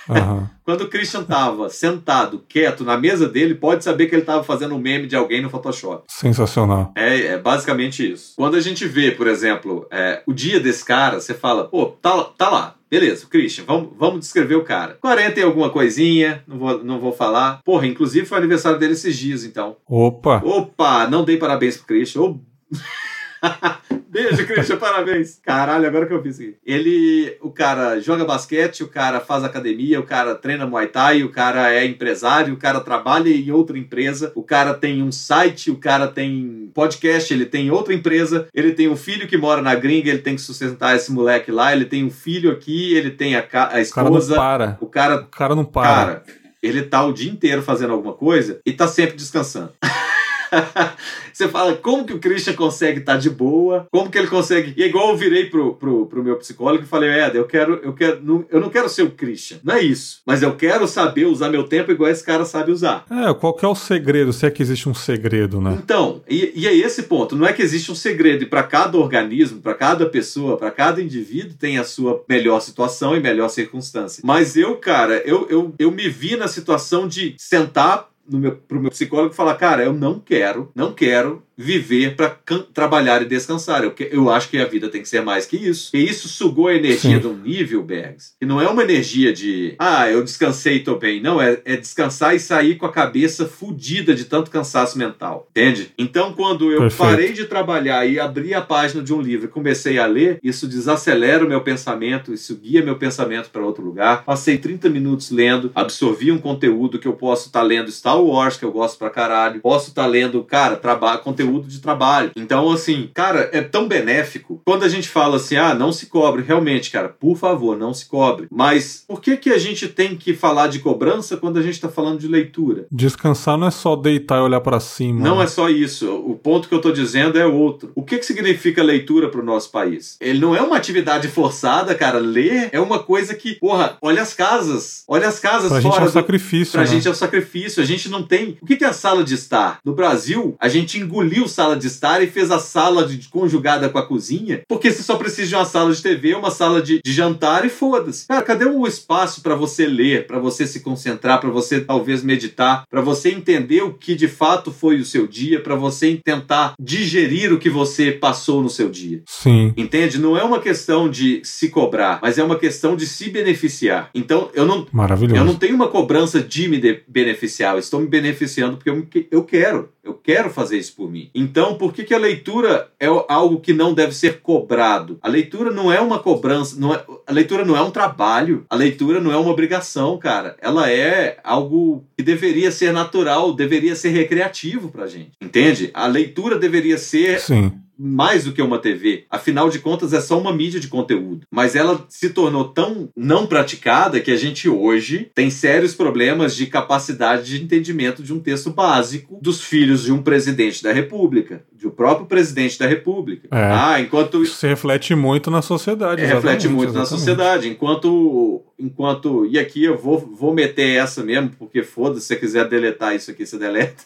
Uhum. Quando o Christian tava sentado, quieto, na mesa dele, pode saber que ele tava fazendo um meme de alguém no Photoshop. Sensacional. É, é basicamente isso. Quando a gente vê, por exemplo, é, o dia desse cara, você fala, pô, tá, tá lá. Beleza, Christian, vamos, vamos descrever o cara. 40 e alguma coisinha, não vou, não vou falar. Porra, inclusive foi aniversário dele esses dias, então. Opa! Opa, não dei parabéns pro Christian. Oh. Beijo, Christian, parabéns. Caralho, agora que eu fiz aqui. Ele, o cara joga basquete, o cara faz academia, o cara treina Muay Thai, o cara é empresário, o cara trabalha em outra empresa, o cara tem um site, o cara tem podcast, ele tem outra empresa, ele tem um filho que mora na gringa, ele tem que sustentar esse moleque lá, ele tem um filho aqui, ele tem a, a esposa. O cara não para. O cara, o cara não para. Cara, ele tá o dia inteiro fazendo alguma coisa e tá sempre descansando. Você fala, como que o Christian consegue estar tá de boa? Como que ele consegue. E é igual eu virei pro, pro, pro meu psicólogo e falei, Ed, eu quero, eu quero. Não, eu não quero ser o Christian. Não é isso. Mas eu quero saber usar meu tempo igual esse cara sabe usar. É, qual que é o segredo? Se é que existe um segredo, né? Então, e, e é esse ponto. Não é que existe um segredo. E para cada organismo, para cada pessoa, para cada indivíduo tem a sua melhor situação e melhor circunstância. Mas eu, cara, eu, eu, eu me vi na situação de sentar no meu, pro meu psicólogo falar, cara, eu não quero, não quero viver para trabalhar e descansar. Eu, eu acho que a vida tem que ser mais que isso. E isso sugou a energia Sim. de um nível, Bergs, que não é uma energia de, ah, eu descansei e tô bem. Não, é, é descansar e sair com a cabeça fodida de tanto cansaço mental. Entende? Então, quando eu Perfeito. parei de trabalhar e abri a página de um livro e comecei a ler, isso desacelera o meu pensamento, isso guia meu pensamento para outro lugar. Passei 30 minutos lendo, absorvi um conteúdo que eu posso estar tá lendo Star Wars, que eu gosto pra caralho, posso estar tá lendo, cara, trabalho, conteúdo conteúdo de trabalho. Então, assim, cara, é tão benéfico. Quando a gente fala assim, ah, não se cobre, realmente, cara, por favor, não se cobre. Mas por que que a gente tem que falar de cobrança quando a gente está falando de leitura? Descansar não é só deitar e olhar para cima. Não né? é só isso. O ponto que eu tô dizendo é outro. O que que significa leitura para o nosso país? Ele não é uma atividade forçada, cara. Ler é uma coisa que, porra, olha as casas. Olha as casas pra fora. Gente é um do... sacrifício. Pra né? gente é um sacrifício. A gente não tem. O que que é a sala de estar? No Brasil, a gente engoliu sala de estar e fez a sala de, conjugada com a cozinha, porque você só precisa de uma sala de TV, uma sala de, de jantar e foda-se. Cara, cadê o espaço para você ler, para você se concentrar, para você talvez meditar, para você entender o que de fato foi o seu dia, para você tentar digerir o que você passou no seu dia? Sim. Entende? Não é uma questão de se cobrar, mas é uma questão de se beneficiar. Então, eu não, Maravilhoso. eu não tenho uma cobrança de me beneficiar, eu estou me beneficiando porque eu, eu quero. Eu quero fazer isso por mim. Então, por que, que a leitura é algo que não deve ser cobrado? A leitura não é uma cobrança, não é, a leitura não é um trabalho, a leitura não é uma obrigação, cara. Ela é algo que deveria ser natural, deveria ser recreativo pra gente. Entende? A leitura deveria ser Sim mais do que uma TV. Afinal de contas, é só uma mídia de conteúdo. Mas ela se tornou tão não praticada que a gente hoje tem sérios problemas de capacidade de entendimento de um texto básico dos filhos de um presidente da República, de o próprio presidente da República. É. Ah, enquanto isso reflete muito na sociedade. É, reflete muito exatamente. na sociedade. Enquanto, enquanto e aqui eu vou, vou meter essa mesmo, porque foda-se, se você quiser deletar isso aqui, você deleta.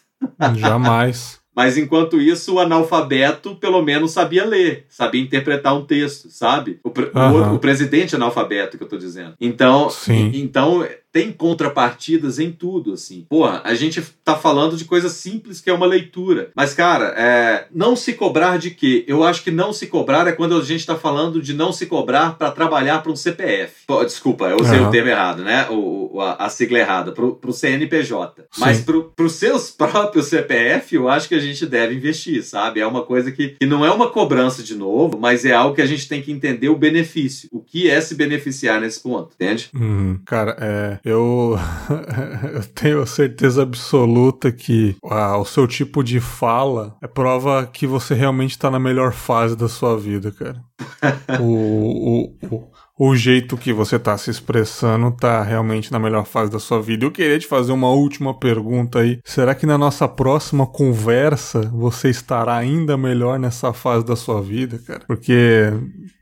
Jamais. Mas enquanto isso, o analfabeto pelo menos sabia ler, sabia interpretar um texto, sabe? O, uhum. o, o presidente analfabeto que eu tô dizendo. Então, Sim. então tem contrapartidas em tudo, assim. Porra, a gente tá falando de coisa simples que é uma leitura. Mas, cara, é, não se cobrar de quê? Eu acho que não se cobrar é quando a gente tá falando de não se cobrar para trabalhar para um CPF. Desculpa, eu usei uhum. o termo errado, né? O, a, a sigla errada, pro, pro CNPJ. Sim. Mas pro, pros seus próprios CPF, eu acho que a gente deve investir, sabe? É uma coisa que, que não é uma cobrança de novo, mas é algo que a gente tem que entender o benefício. O que é se beneficiar nesse ponto, entende? Uhum. Cara, é Eu, eu tenho certeza absoluta que ah, o seu tipo de fala é prova que você realmente tá na melhor fase da sua vida, cara. o, o, o, o jeito que você tá se expressando tá realmente na melhor fase da sua vida. Eu queria te fazer uma última pergunta aí. Será que na nossa próxima conversa você estará ainda melhor nessa fase da sua vida, cara? Porque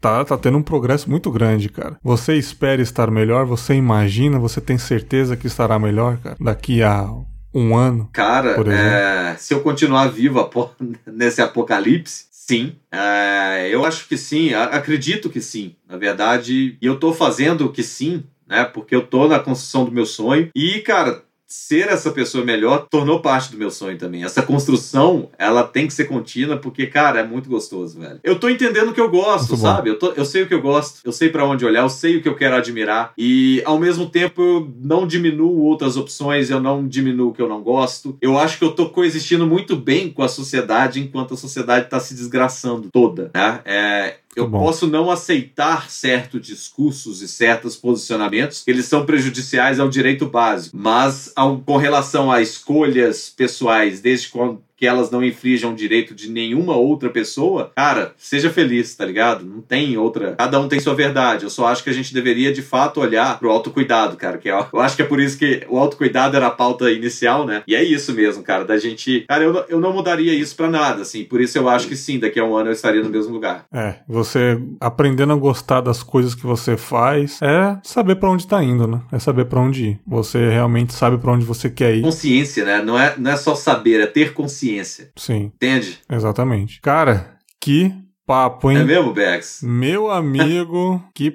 tá, tá tendo um progresso muito grande, cara. Você espera estar melhor? Você imagina? Você tem certeza que estará melhor, cara? Daqui a um ano? Cara, é, se eu continuar vivo nesse apocalipse, Sim, é, eu acho que sim, acredito que sim, na verdade, e eu tô fazendo que sim, né? Porque eu tô na construção do meu sonho. E, cara, ser essa pessoa melhor tornou parte do meu sonho também. Essa construção, ela tem que ser contínua, porque, cara, é muito gostoso, velho. Eu tô entendendo o que eu gosto, sabe? Eu, tô, eu sei o que eu gosto, eu sei para onde olhar, eu sei o que eu quero admirar. E, ao mesmo tempo, eu não diminuo outras opções, eu não diminuo o que eu não gosto. Eu acho que eu tô coexistindo muito bem com a sociedade, enquanto a sociedade tá se desgraçando toda, né? É, eu posso não aceitar certos discursos e certos posicionamentos, eles são prejudiciais ao direito básico, mas ao, com relação a escolhas pessoais, desde quando que elas não infringam o direito de nenhuma outra pessoa, cara, seja feliz, tá ligado? Não tem outra. Cada um tem sua verdade. Eu só acho que a gente deveria, de fato, olhar pro autocuidado, cara. Que é, eu acho que é por isso que o autocuidado era a pauta inicial, né? E é isso mesmo, cara, da gente. Cara, eu, eu não mudaria isso pra nada, assim. Por isso eu acho que sim, daqui a um ano eu estaria no mesmo lugar. É, você aprendendo a gostar das coisas que você faz é saber para onde tá indo, né? É saber para onde ir. Você realmente sabe para onde você quer ir. Consciência, né? Não é, não é só saber, é ter consciência consciência. Sim. Entende? Exatamente. Cara, que papo, hein? É mesmo, Bex? Meu amigo, que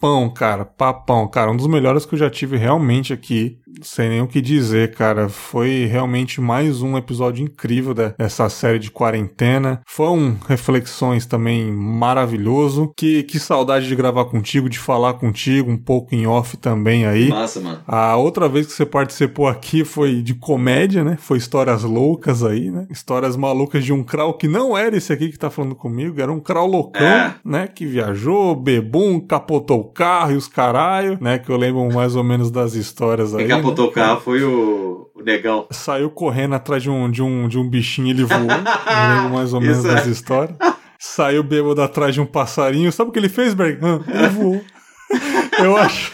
papão, cara. Papão, cara. Um dos melhores que eu já tive realmente aqui sem nem o que dizer, cara. Foi realmente mais um episódio incrível dessa série de quarentena. Foram reflexões também maravilhoso. Que, que saudade de gravar contigo, de falar contigo, um pouco em off também aí. Massa, mano. A outra vez que você participou aqui foi de comédia, né? Foi histórias loucas aí, né? Histórias malucas de um crowd que não era esse aqui que tá falando comigo, era um crowd loucão, é. né? Que viajou, bebum, capotou o carro e os caralho, né? Que eu lembro mais ou menos das histórias aí capotou o carro foi o, o negão. Saiu correndo atrás de um, de um, de um bichinho, ele voou. lembro mais ou menos das é. histórias. Saiu bêbado atrás de um passarinho. Sabe o que ele fez, Berg? Ah, ele voou. Eu acho.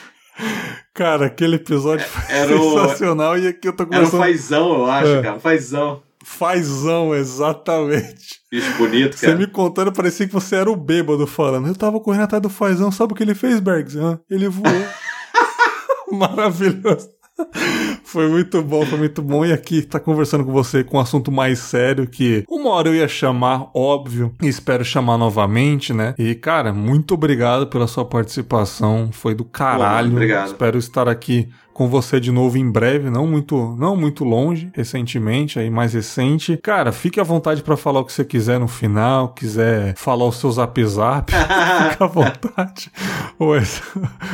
Cara, aquele episódio foi Era sensacional o... e aqui eu tô começando... Era um fazão, eu acho, é. cara. Fazão. Fazão, exatamente. Bicho bonito, cara. Você me contando, parecia que você era o bêbado falando. Eu tava correndo atrás do fazão, sabe o que ele fez, Bergs? Ele voou. Maravilhoso. Foi muito bom, foi muito bom. E aqui tá conversando com você com um assunto mais sério que uma hora eu ia chamar, óbvio, e espero chamar novamente, né? E, cara, muito obrigado pela sua participação. Foi do caralho. Bom, obrigado. Espero estar aqui com você de novo em breve, não muito, não muito longe, recentemente, aí mais recente. Cara, fique à vontade para falar o que você quiser no final, quiser falar o seu zap fique à vontade. O,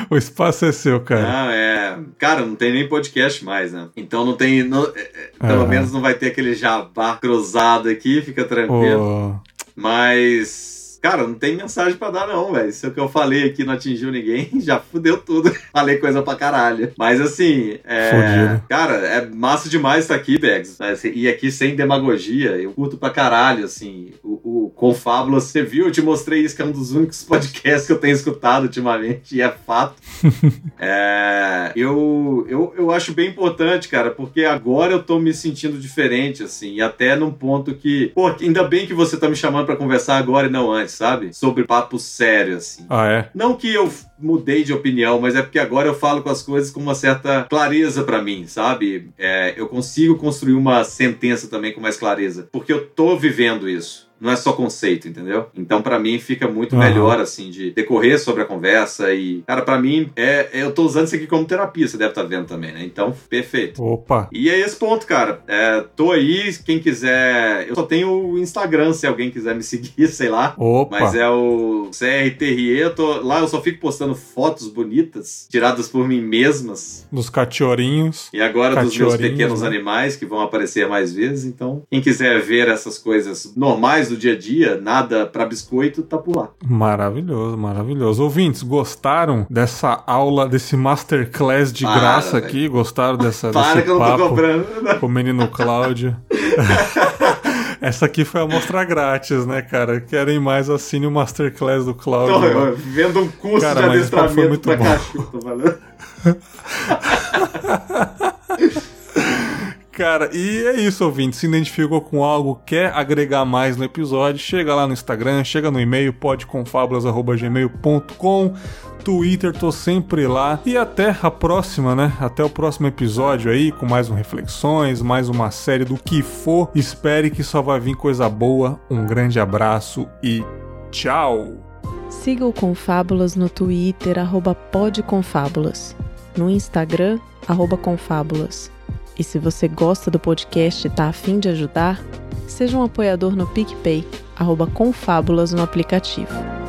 o espaço é seu, cara. Não, é. Cara, não tem nem podcast mais, né? Então não tem. Não, é, é pelo é. menos não vai ter aquele jabá cruzado aqui, fica tranquilo. Oh. Mas Cara, não tem mensagem para dar, não, velho. Se o que eu falei aqui não atingiu ninguém, já fudeu tudo. falei coisa pra caralho. Mas assim, é. Cara, é massa demais estar aqui, Begs. E aqui sem demagogia. Eu curto pra caralho, assim. O, o Confábula, você viu? Eu te mostrei isso, que é um dos únicos podcasts que eu tenho escutado ultimamente, e é fato. é, eu, eu, eu acho bem importante, cara, porque agora eu tô me sentindo diferente, assim. E até num ponto que. Pô, ainda bem que você tá me chamando para conversar agora e não antes sabe? Sobre papo sério, assim. Ah, é? Não que eu mudei de opinião, mas é porque agora eu falo com as coisas com uma certa clareza para mim, sabe? É, eu consigo construir uma sentença também com mais clareza, porque eu tô vivendo isso não é só conceito, entendeu? Então, para mim, fica muito uhum. melhor, assim, de decorrer sobre a conversa e, cara, para mim, é, eu tô usando isso aqui como terapia, você deve estar tá vendo também, né? Então, perfeito. Opa! E é esse ponto, cara. É, tô aí, quem quiser. Eu só tenho o Instagram, se alguém quiser me seguir, sei lá. Opa! Mas é o CRTRE. Eu tô, lá eu só fico postando fotos bonitas, tiradas por mim mesmas. Dos cachorrinhos. E agora dos meus pequenos né? animais, que vão aparecer mais vezes. Então, quem quiser ver essas coisas normais do dia a dia, nada para biscoito, tá por lá. Maravilhoso, maravilhoso. Ouvintes, gostaram dessa aula, desse masterclass de Para, graça véio. aqui? Gostaram dessa Para desse que eu não tô cobrando. Com o menino Cláudio. Essa aqui foi a mostra grátis, né, cara? Querem mais, assine o Masterclass do Cláudio. Tô, vendo um curso cara, de adestramento foi muito pra bom. cachorro, falando. Cara, e é isso, ouvinte. Se identificou com algo, quer agregar mais no episódio, chega lá no Instagram, chega no e-mail, podconfabulas.gmail.com Twitter, tô sempre lá. E até a próxima, né? Até o próximo episódio aí, com mais um Reflexões, mais uma série do que for. Espere que só vai vir coisa boa. Um grande abraço e tchau! Siga o Confábulas no Twitter, arroba podconfábulas. No Instagram, arroba confábulas. E se você gosta do podcast e tá afim de ajudar, seja um apoiador no PicPay, arroba confábulas no aplicativo.